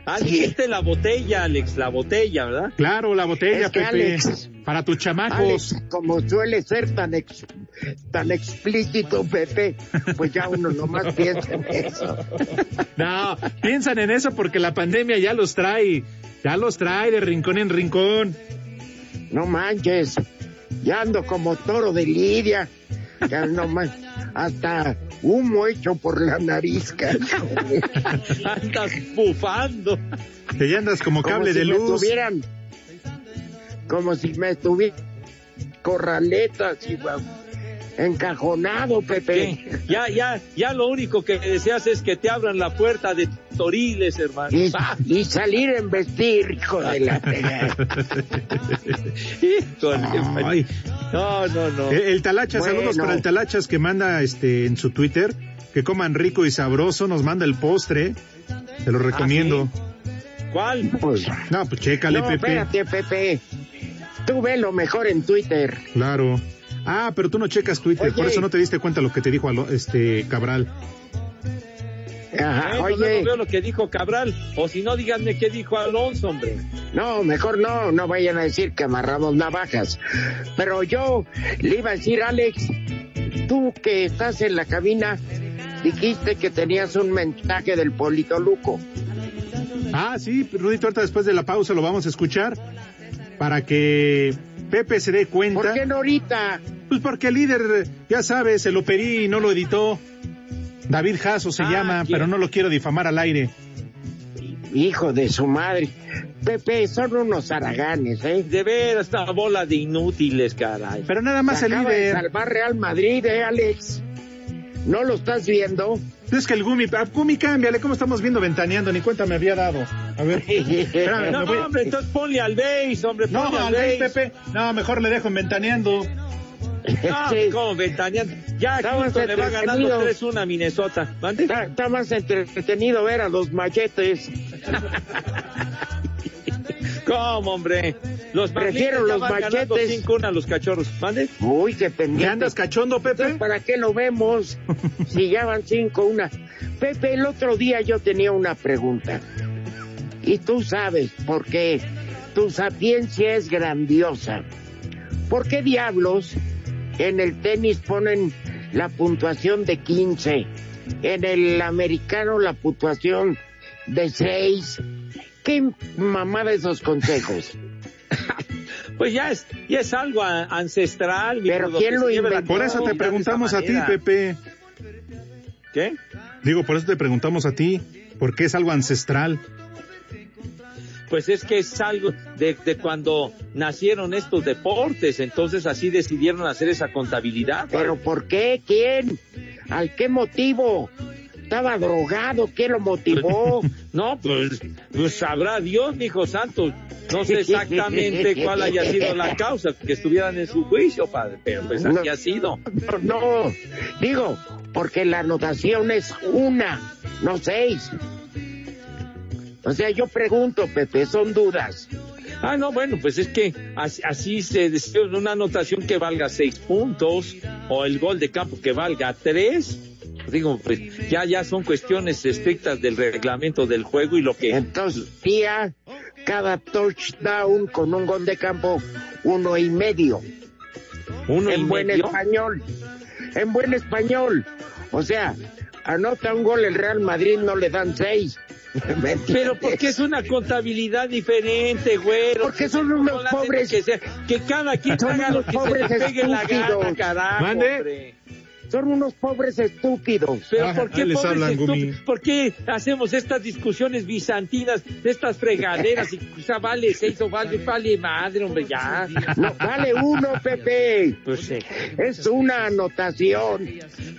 Speaker 2: Ah, dijiste la botella, Alex, la botella, ¿verdad?
Speaker 3: Claro, la botella,
Speaker 1: Es que
Speaker 3: Pepe.
Speaker 1: Alex-
Speaker 3: Para tus chamacos.
Speaker 1: Alex, como suele ser tan ex- tan explícito, Pepe, pues ya uno nomás piensa en eso.
Speaker 3: No, piensan en eso porque la pandemia ya los trae. Ya los trae de rincón en rincón.
Speaker 1: No manches, ya ando como toro de lidia, ya no man- hasta humo hecho por la nariz, cabrón.
Speaker 2: Andas bufando.
Speaker 3: Te ya andas como
Speaker 1: Como
Speaker 3: cable
Speaker 1: si
Speaker 3: de
Speaker 1: me
Speaker 3: luz.
Speaker 1: Como si me estuviera corraletas y guau, encajonado, Pepe.
Speaker 2: ¿Qué? Ya, ya, ya lo único que deseas es que te abran la puerta de Toriles, hermano.
Speaker 1: Y,
Speaker 2: Ah,
Speaker 1: y salir en vestir, hijo de la
Speaker 2: híjole. No, no, no.
Speaker 3: El, el Talacha,
Speaker 1: Bueno.
Speaker 3: saludos para el Talachas que manda este en su Twitter. Que coman rico y sabroso. Nos manda el postre. Te lo recomiendo.
Speaker 2: ¿Cuál?
Speaker 1: Pues,
Speaker 3: No, pues chécale,
Speaker 1: no,
Speaker 3: Pepe.
Speaker 1: espérate, Pepe. Tú ve lo mejor en Twitter.
Speaker 3: Claro. Ah, pero tú no checas Twitter, por eso no te diste cuenta lo que te dijo Alo- este Cabral.
Speaker 1: Ajá,
Speaker 2: Eh,
Speaker 1: oye,
Speaker 2: luego veo lo que dijo Cabral. O si no, díganme qué dijo Alonso, hombre.
Speaker 1: no, mejor no, no vayan a decir que amarramos navajas. Pero yo le iba a decir, Alex, tú que estás en la cabina, dijiste que tenías un mensaje del Polito Luco.
Speaker 3: Ah, sí, Rudito, ahorita después de la pausa lo vamos a escuchar para que Pepe se dé cuenta.
Speaker 1: ¿Por qué no ahorita?
Speaker 3: Pues porque el líder, ya sabes, se lo pedí y no lo editó. David Jasso se
Speaker 2: Ah,
Speaker 3: llama,
Speaker 2: ¿quién?
Speaker 3: pero no lo quiero difamar al aire.
Speaker 1: Hijo de su madre. Pepe, son unos haraganes, ¿eh?
Speaker 2: De veras, esta bola de inútiles, caray.
Speaker 3: Pero nada más
Speaker 1: Se
Speaker 3: el
Speaker 1: acaba de
Speaker 3: líder.
Speaker 1: salvar Real Madrid, ¿eh, Alex? ¿No lo estás viendo?
Speaker 3: Es que el Gumi, ah, Gumi, cámbiale, ¿cómo estamos viendo ventaneando? Ni cuenta me había dado. A ver, espérame,
Speaker 2: No,
Speaker 3: voy-
Speaker 2: hombre, entonces ponle al base, hombre,
Speaker 3: No,
Speaker 2: ponle
Speaker 3: al
Speaker 2: al base.
Speaker 3: Pepe. No, mejor le dejo en ventaneando.
Speaker 2: No,
Speaker 1: Sí.
Speaker 2: ¿cómo ventaneando? Ya
Speaker 1: Estamos
Speaker 2: Houston le va ganando
Speaker 1: entretenidos.
Speaker 2: 3-1 a Minnesota. ¿Mande?
Speaker 1: Está, está más entretenido ver a los machetes.
Speaker 2: ¿Cómo, hombre? Los
Speaker 1: Prefiero los machetes.
Speaker 2: 5-1 a los cachorros. ¿Mande?
Speaker 1: Uy, qué pendiente.
Speaker 3: ¿Qué andas cachondo, Pepe?
Speaker 1: ¿Para qué lo vemos? si ya van cinco, una. Pepe, el otro día yo tenía una pregunta. Y tú sabes por qué. Tu sapiencia es grandiosa. ¿Por qué diablos en el tenis ponen la puntuación de 15? En el americano la puntuación de 6. ¿Qué mamada esos consejos?
Speaker 2: Pues ya es, ya es algo a- ancestral.
Speaker 1: Pero ¿quién lo inventó?
Speaker 3: Por eso te preguntamos a ti. Pepe.
Speaker 2: ¿Qué?
Speaker 3: Digo, por eso te preguntamos a ti, porque es algo ancestral.
Speaker 2: Pues es que es algo de, de cuando nacieron estos deportes, entonces así decidieron hacer esa contabilidad.
Speaker 1: ¿Pero por qué? ¿Quién? ¿Al qué motivo? ¿Estaba drogado? ¿Quién lo motivó?
Speaker 2: No, pues, pues sabrá Dios, mi hijo santo. No sé exactamente cuál haya sido la causa que estuvieran en su juicio, padre, pero pues así
Speaker 1: No.
Speaker 2: ha sido.
Speaker 1: No, no, digo, porque la anotación es una, no seis. O sea, yo pregunto, Pepe, son dudas.
Speaker 2: Ah, no, bueno, pues es que así, así se decide una anotación que valga seis puntos o el gol de campo que valga tres. Digo, pues ya, ya son cuestiones estrictas del reglamento del juego y lo que
Speaker 1: Entonces, tía, cada touchdown con un gol de campo, uno y medio.
Speaker 2: uno y
Speaker 1: en buen
Speaker 2: medio.
Speaker 1: español. en buen español. O sea, anota un gol el Real Madrid, no le dan seis.
Speaker 2: Pero porque es una contabilidad diferente, güero.
Speaker 1: Porque son unos pobres-
Speaker 2: Que, sea- que cada quien haga lo que se le pegue la gana, carajo,
Speaker 1: Mande.
Speaker 2: hombre.
Speaker 1: Son unos pobres estúpidos.
Speaker 2: Pero ¿por qué, pobres estúpidos? ¿por qué hacemos estas discusiones bizantinas, estas fregaderas? Y quizá vale seis o vale, vale madre, hombre, ya.
Speaker 1: No, vale uno, Pepe.
Speaker 2: Pues sí.
Speaker 1: Es una anotación.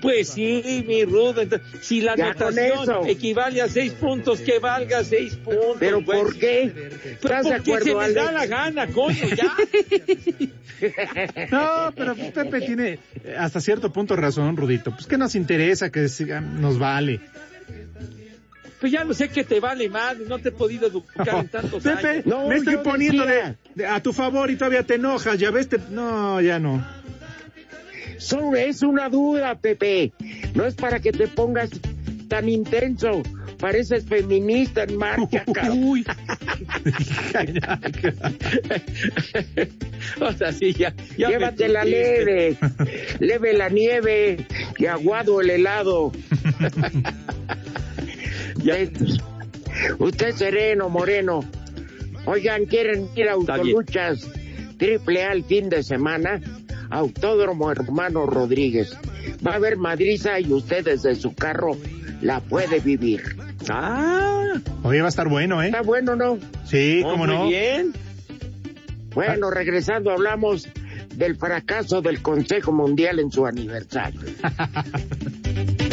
Speaker 2: Pues sí, mi Rudo. entonces, si la
Speaker 1: Ya
Speaker 2: anotación equivale a seis puntos, que valga seis puntos.
Speaker 1: ¿Pero
Speaker 2: güey.
Speaker 1: por qué?
Speaker 2: Pues
Speaker 1: ¿Estás de
Speaker 2: porque se
Speaker 1: acuerdo,
Speaker 2: me da la gana, coño, ya.
Speaker 3: No, pero Pepe tiene eh, hasta cierto punto razón, Rudito. Pues que nos interesa que nos vale.
Speaker 2: Pues ya no sé qué te vale madre, no te he podido educar en tantos
Speaker 3: Pepe,
Speaker 2: años.
Speaker 1: No,
Speaker 3: me estoy poniendo de,
Speaker 1: decía-
Speaker 3: de- a tu favor y todavía te enojas. Ya ves, te- no, ya no.
Speaker 1: Son- es una duda, Pepe. No es para que te pongas tan intenso. Pareces feminista en marcha, cabrón.
Speaker 3: Uy.
Speaker 2: O sea, sí, ya. ya
Speaker 1: Llévatela
Speaker 2: entendiste.
Speaker 1: leve. leve la nieve y aguado el helado. usted, usted sereno, moreno. Oigan, ¿quieren ir a Autoluchas Triple A el fin de semana? Autódromo Hermano Rodríguez. Va a haber madriza y usted desde su carro la puede vivir.
Speaker 2: Ah,
Speaker 3: Oye, va a estar bueno, ¿eh?
Speaker 1: Está bueno, ¿no?
Speaker 3: Sí,
Speaker 2: oh,
Speaker 3: cómo
Speaker 2: muy
Speaker 3: no.
Speaker 2: bien.
Speaker 1: Bueno, regresando hablamos del fracaso del Consejo Mundial en su aniversario.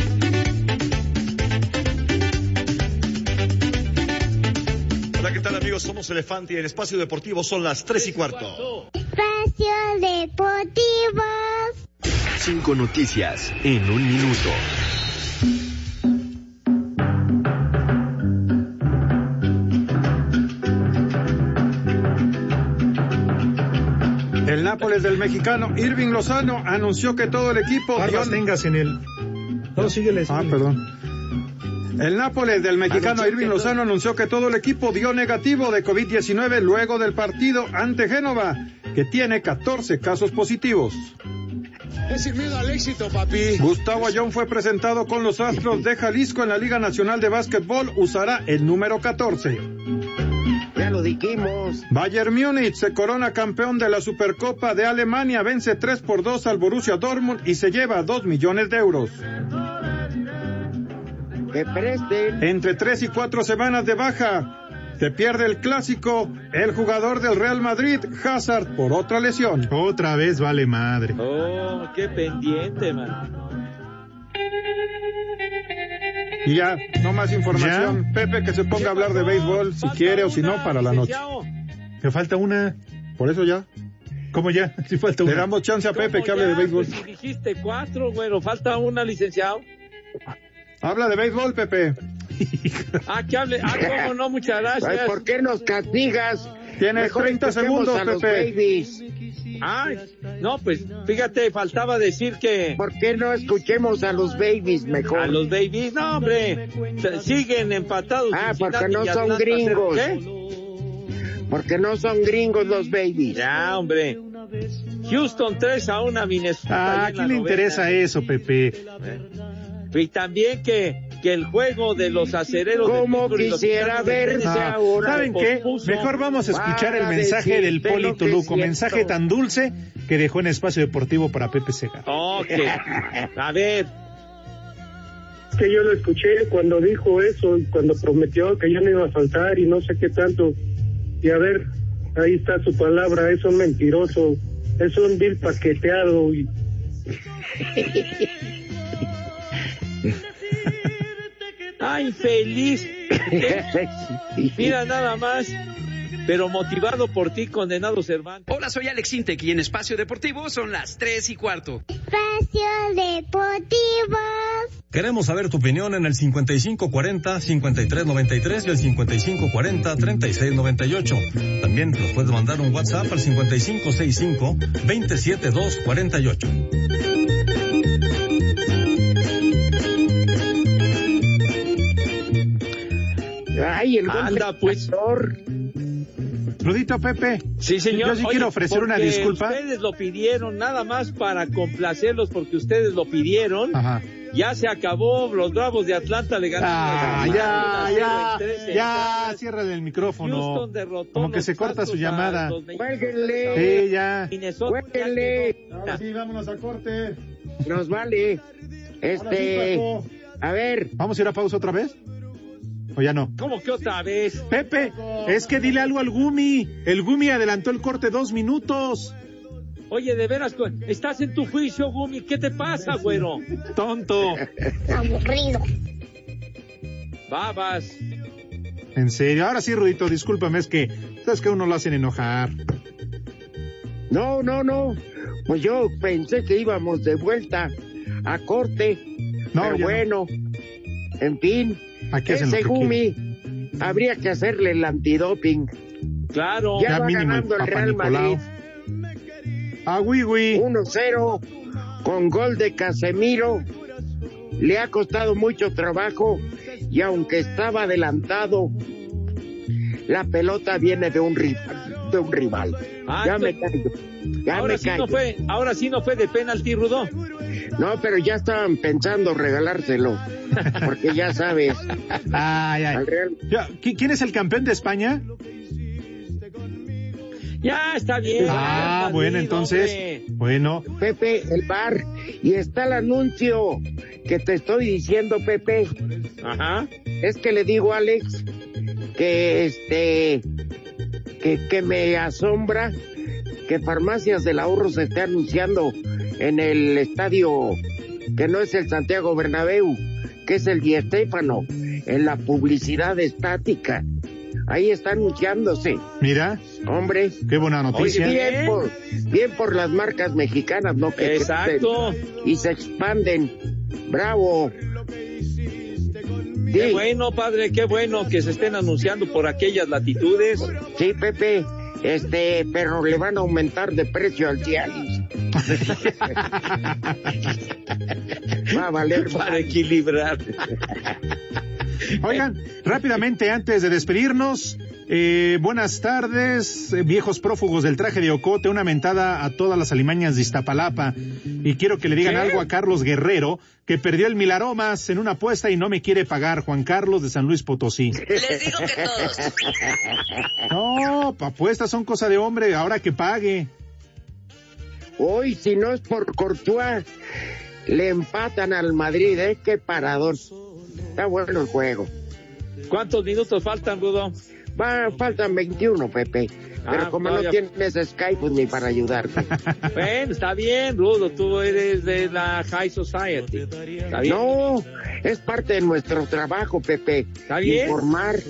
Speaker 19: Hola, ¿qué tal amigos? Somos Elefante y en Espacio Deportivo son las 3 y cuarto.
Speaker 7: Espacio Deportivo.
Speaker 15: Cinco noticias en un minuto.
Speaker 20: Mexicano Irving Lozano anunció que todo el equipo
Speaker 3: Barbas tengas en el.
Speaker 16: No, síguele,
Speaker 20: Ah, perdón. El Nápoles del mexicano
Speaker 1: Anunció
Speaker 20: Irving Lozano anunció que todo el equipo dio negativo de COVID-19 luego del partido ante Génova, que tiene 14 casos positivos.
Speaker 21: Es sin miedo al éxito, papi.
Speaker 20: Gustavo Ayón fue presentado con los Astros de Jalisco en la Liga Nacional de Básquetbol, usará el número 14.
Speaker 1: Ya lo dijimos.
Speaker 20: Bayern Múnich se corona campeón de la Supercopa de Alemania, vence 3 por 2 al Borussia Dortmund y se lleva 2 millones de euros.
Speaker 1: Que presten.
Speaker 20: Entre 3 y 4 semanas de baja, se pierde el clásico el jugador del Real Madrid, Hazard, por otra lesión.
Speaker 3: Otra vez vale madre.
Speaker 2: Oh, qué pendiente, man.
Speaker 20: Y ya, no más información. Pepe que se ponga a hablar de béisbol si quiere o si no para la noche.
Speaker 3: Me falta una.
Speaker 20: Por eso ya.
Speaker 3: ¿Cómo ya? Si falta
Speaker 20: Le
Speaker 3: una.
Speaker 20: damos chance a Pepe
Speaker 2: ¿Cómo
Speaker 20: que hable de
Speaker 2: ya?
Speaker 20: béisbol.
Speaker 2: Pues si dijiste cuatro, bueno, falta una, licenciado.
Speaker 20: Habla de béisbol, Pepe.
Speaker 2: Ah, que hable. Ah, cómo no, muchas
Speaker 1: Ay,
Speaker 2: gracias.
Speaker 1: ¿Por qué nos castigas?
Speaker 20: Tienes
Speaker 1: Mejor
Speaker 20: 30
Speaker 1: escuchemos
Speaker 20: segundos,
Speaker 1: a los
Speaker 20: Pepe.
Speaker 1: babies.
Speaker 2: Ay, no, pues fíjate, faltaba decir que
Speaker 1: ¿Por qué no escuchemos a los babies mejor?
Speaker 2: a los babies, no, hombre, se- siguen empatados.
Speaker 1: Ah, porque no son
Speaker 2: Atlanta,
Speaker 1: gringos.
Speaker 2: ¿Qué?
Speaker 1: Porque no son gringos los babies.
Speaker 2: Ya, hombre. Houston 3 a 1 Minnesota.
Speaker 3: Ah, ¿a quién le
Speaker 2: novena.
Speaker 3: interesa eso, Pepe?
Speaker 2: Y también que, que el juego de los acereros
Speaker 1: Como quisiera verse
Speaker 3: Ah,
Speaker 1: ahora.
Speaker 3: ¿Saben qué? Mejor vamos a escuchar el mensaje del Poli
Speaker 1: siento.
Speaker 3: mensaje tan dulce que dejó en espacio deportivo para Pepe Segar.
Speaker 2: Ok. A ver,
Speaker 22: que yo lo escuché cuando dijo eso y cuando prometió que ya no iba a faltar y no sé qué tanto. Y a ver, ahí está su palabra, es un mentiroso, es un vil paqueteado. Y...
Speaker 2: ay, feliz. Mira nada más. Pero motivado por ti, condenado Cervantes.
Speaker 23: Hola, soy Alex Intec y en Espacio Deportivo son las 3 y cuarto.
Speaker 7: Espacio Deportivo.
Speaker 24: Queremos saber tu opinión en el 5540-5393 y el 5540-3698. También nos puedes mandar un WhatsApp al 5565-27248.
Speaker 1: Ay, el buen
Speaker 2: Anda, pues.
Speaker 3: Rudito Pepe.
Speaker 2: Sí, señor.
Speaker 3: Yo sí
Speaker 2: Oye,
Speaker 3: quiero ofrecer una
Speaker 2: porque
Speaker 3: disculpa.
Speaker 2: Ustedes lo pidieron, nada más para complacerlos porque ustedes lo pidieron.
Speaker 3: Ajá.
Speaker 2: Ya se acabó, los Bravos de Atlanta le ganaron.
Speaker 3: Ah, ya, ya, ya, cierra el micrófono.
Speaker 2: Houston derrotó
Speaker 3: Como que se corta su llamada.
Speaker 1: Cuélguenle.
Speaker 3: Sí, ya.
Speaker 1: Cuélguenle.
Speaker 20: Ahora sí, vámonos a corte.
Speaker 1: Nos vale. Este, a ver,
Speaker 3: ¿Vamos a ir a pausa otra vez? ¿O ya no?
Speaker 2: ¿Cómo que otra vez?
Speaker 3: Pepe, es que dile algo al Gumi. El Gumi adelantó el corte dos minutos.
Speaker 2: Oye, de veras, estás en tu juicio, Gumi. ¿Qué te pasa, güero?
Speaker 3: Tonto.
Speaker 7: Aburrido.
Speaker 2: Babas.
Speaker 3: En serio. Ahora sí, Rudito, discúlpame, es que sabes que a uno lo hacen enojar.
Speaker 1: no, no, no. Pues yo pensé que íbamos de vuelta a corte.
Speaker 3: No,
Speaker 1: pero
Speaker 3: no.
Speaker 1: bueno, en fin,
Speaker 3: Aquí
Speaker 1: ese Gumi habría que hacerle el antidoping.
Speaker 2: Claro.
Speaker 1: Ya,
Speaker 3: Ya
Speaker 1: va
Speaker 3: mínimo el
Speaker 1: ganando el Real
Speaker 3: Nicolau.
Speaker 1: Madrid
Speaker 3: Ah, oui, oui.
Speaker 1: 1-0 con gol de Casemiro. Le ha costado mucho trabajo y aunque estaba adelantado, la pelota viene de un rival. De un rival.
Speaker 2: Ah,
Speaker 1: ya me callo. Ya
Speaker 2: ahora
Speaker 1: me
Speaker 2: sí
Speaker 1: callo.
Speaker 2: no fue, ahora sí no fue de penalti, Rudo.
Speaker 1: No, pero ya estaban pensando regalárselo. Porque ya sabes,
Speaker 3: Ay, ay.
Speaker 1: al Real
Speaker 3: Ya, ¿qui- ¿Quién es el campeón de España?
Speaker 2: Ya, está bien.
Speaker 3: Ah, bueno, entonces.
Speaker 2: hombre.
Speaker 3: Bueno,
Speaker 1: Pepe, el bar. Y está el anuncio que te estoy diciendo, Pepe.
Speaker 2: Ajá.
Speaker 1: Es que le digo a Alex que este que, que me asombra que Farmacias del Ahorro se esté anunciando en el estadio que no es el Santiago Bernabéu, que es el Di Stéfano, en la publicidad estática. Ahí está anunciándose,
Speaker 3: mira,
Speaker 1: hombre.
Speaker 3: qué buena noticia.
Speaker 1: Bien por, bien por las marcas mexicanas, ¿no? Que
Speaker 2: Exacto.
Speaker 1: crecen y se expanden. Bravo.
Speaker 2: Qué bueno, padre, qué bueno que se estén anunciando por aquellas latitudes.
Speaker 1: Sí, Pepe, este, pero le van a aumentar de precio al Cialis. Va a valer
Speaker 2: Para equilibrar.
Speaker 3: Oigan, rápidamente antes de despedirnos, eh, buenas tardes, eh, viejos prófugos del traje de Ocote, una mentada a todas las alimañas de Iztapalapa. Y quiero que le digan
Speaker 2: ¿Qué?
Speaker 3: algo a Carlos Guerrero, que perdió el Milaromas en una apuesta y no me quiere pagar, Juan Carlos de San Luis Potosí.
Speaker 5: Les digo que todos.
Speaker 3: No, pa- apuestas son cosa de hombre, ahora que pague.
Speaker 1: Hoy, si no es por Courtois, le empatan al Madrid, ¿eh? Qué parador. Está bueno el juego.
Speaker 2: ¿Cuántos minutos faltan, Rudo?
Speaker 1: Va, faltan 21, Pepe. Pero
Speaker 2: Ah,
Speaker 1: como
Speaker 2: no,
Speaker 1: no
Speaker 2: ya-
Speaker 1: tienes Skype, pues ni para ayudarte.
Speaker 2: Bueno, está bien, Rudo, tú eres de la High Society. Está bien.
Speaker 1: No, es parte de nuestro trabajo, Pepe.
Speaker 2: Está bien.
Speaker 1: Informar.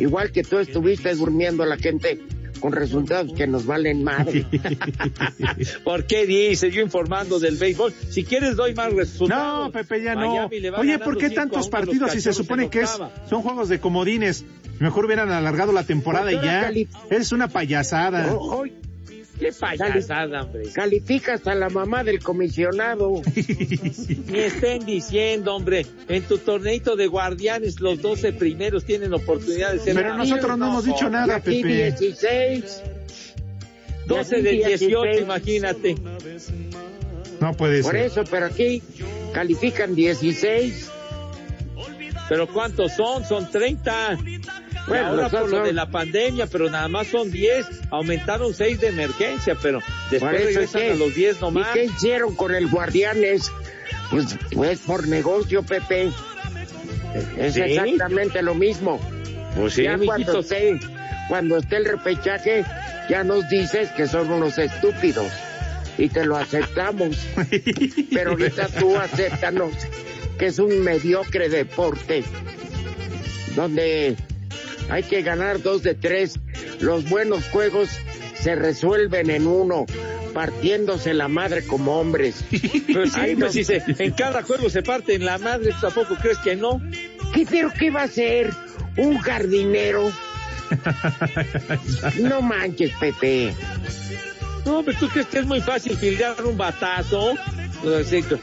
Speaker 1: Igual que tú estuviste durmiendo a la gente con resultados que nos valen madre.
Speaker 2: ¿Por qué dices? Yo informando del béisbol. Si quieres, doy más resultados.
Speaker 3: No, Pepe, ya no. Oye, ¿por qué
Speaker 2: 5 a
Speaker 3: tantos
Speaker 2: 1 a los
Speaker 3: partidos si se supone que es, son juegos de comodines? Mejor hubieran alargado la temporada y ya. Es una payasada.
Speaker 1: Oh, oh,
Speaker 2: Qué payasada, hombre.
Speaker 1: calificas a la mamá del comisionado.
Speaker 2: Ni estén diciendo, hombre, en tu torneito de guardianes los 12 primeros tienen oportunidad de ser
Speaker 3: Pero nosotros no hemos dicho nada,
Speaker 1: aquí
Speaker 3: Pepe.
Speaker 1: 16.
Speaker 2: 12 de 18, imagínate.
Speaker 3: No puede
Speaker 1: Por
Speaker 3: ser.
Speaker 1: eso, pero aquí califican 16.
Speaker 2: Pero ¿cuántos son? Son 30. Y
Speaker 1: Bueno,
Speaker 2: ahora por lo de la pandemia, pero nada más son 10. Aumentaron 6 de emergencia, pero después regresan
Speaker 1: ¿qué?
Speaker 2: a los 10
Speaker 1: ¿Y
Speaker 2: nomás.
Speaker 1: qué hicieron con el Guardianes? Pues, pues por negocio, Pepe. Es
Speaker 2: Sí.
Speaker 1: exactamente lo mismo.
Speaker 2: Pues sí,
Speaker 1: ya cuando esté, cuando esté el repechaje, ya nos dices que son unos estúpidos. Y te lo aceptamos. Pero ahorita tú acéptanos que es un mediocre deporte. Donde hay que ganar dos de tres. Los buenos juegos se resuelven en uno, partiéndose la madre como hombres.
Speaker 2: Pues sí, pues
Speaker 1: no.
Speaker 2: se, en cada juego se parte en la madre, ¿tú ¿tampoco crees que no?
Speaker 1: ¿Qué, pero qué va a ser? ¿Un jardinero? No manches, Pepe.
Speaker 2: No, pero tú crees que es muy fácil tirar un batazo.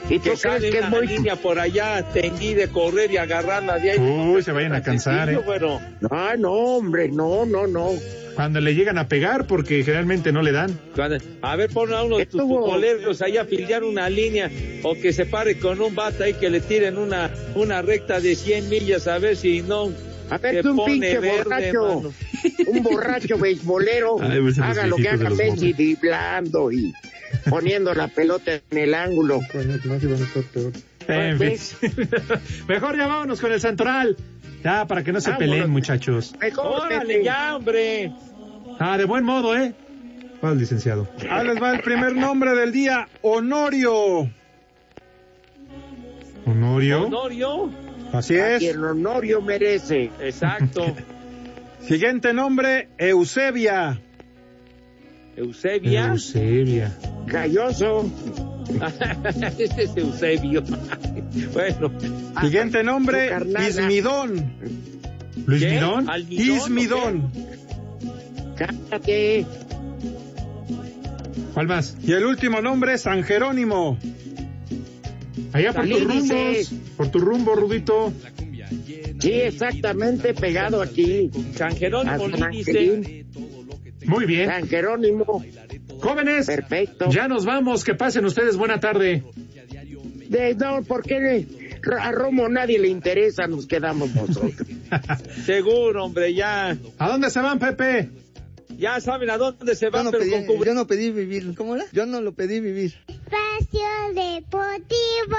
Speaker 1: ¿Y tú
Speaker 2: que
Speaker 1: crees que es muy-
Speaker 2: línea por allá tendida, correr y agarrarla de ahí.
Speaker 3: Uy, se vayan a cansar,
Speaker 2: Sencillo,
Speaker 3: ¿eh?
Speaker 2: bueno.
Speaker 1: No, no, hombre, no, no, no.
Speaker 3: Cuando le llegan a pegar, porque generalmente no le dan.
Speaker 2: Cuando- A ver, pon a uno de tus futboleros ahí a filiar una línea o que se pare con un bata y que le tiren una, una recta de 100 millas a ver si no
Speaker 1: A ver,
Speaker 2: se
Speaker 1: un
Speaker 2: pone
Speaker 1: pinche
Speaker 2: verde,
Speaker 1: borracho,
Speaker 2: mano.
Speaker 1: Un borracho beisbolero,
Speaker 3: Ay, pues,
Speaker 1: haga lo que haga Messi, driblando y poniendo la pelota en el ángulo.
Speaker 3: En fin. Mejor ya vámonos con el Santoral. Ya, para que no se
Speaker 1: Vámonos.
Speaker 3: peleen, muchachos.
Speaker 1: Mejor,
Speaker 2: Órale, ya, hombre.
Speaker 3: Ah, de buen modo, ¿eh? ¿Cuál, licenciado?
Speaker 20: Ahí les va el primer nombre del día, Honorio.
Speaker 3: Honorio.
Speaker 2: Honorio.
Speaker 20: Así
Speaker 1: A
Speaker 20: es.
Speaker 1: quien Honorio merece.
Speaker 2: Exacto.
Speaker 20: Siguiente nombre, Eusebia.
Speaker 2: Eusebia.
Speaker 3: Eusebia.
Speaker 1: Galloso.
Speaker 2: Ese es Eusebio. bueno.
Speaker 20: Siguiente nombre. Ismidón.
Speaker 3: ¿Luis. Midón?
Speaker 2: ¿Almidón o
Speaker 20: Ismidón.
Speaker 1: Cállate.
Speaker 3: ¿Cuál más?
Speaker 20: Y el último nombre, San Jerónimo.
Speaker 3: Allá por tus
Speaker 1: También dice-
Speaker 3: rumbos. Por tu rumbo, Rudito.
Speaker 1: Sí, exactamente pegado aquí.
Speaker 2: San Jerónimo dice.
Speaker 3: Muy bien.
Speaker 1: San Jerónimo.
Speaker 3: Jóvenes,
Speaker 1: Perfecto.
Speaker 3: ya nos vamos. Que pasen ustedes buena tarde.
Speaker 1: De, no, ¿por qué a Romo nadie le interesa? Nos quedamos nosotros.
Speaker 2: Seguro, hombre, ya.
Speaker 3: ¿A dónde se van, Pepe?
Speaker 2: Ya saben a dónde se
Speaker 6: Yo
Speaker 2: van,
Speaker 6: no,
Speaker 2: pero
Speaker 6: pedí,
Speaker 2: con cubre-
Speaker 6: yo no pedí vivir. ¿Cómo era? Yo no lo pedí vivir.
Speaker 7: Espacio Deportivo.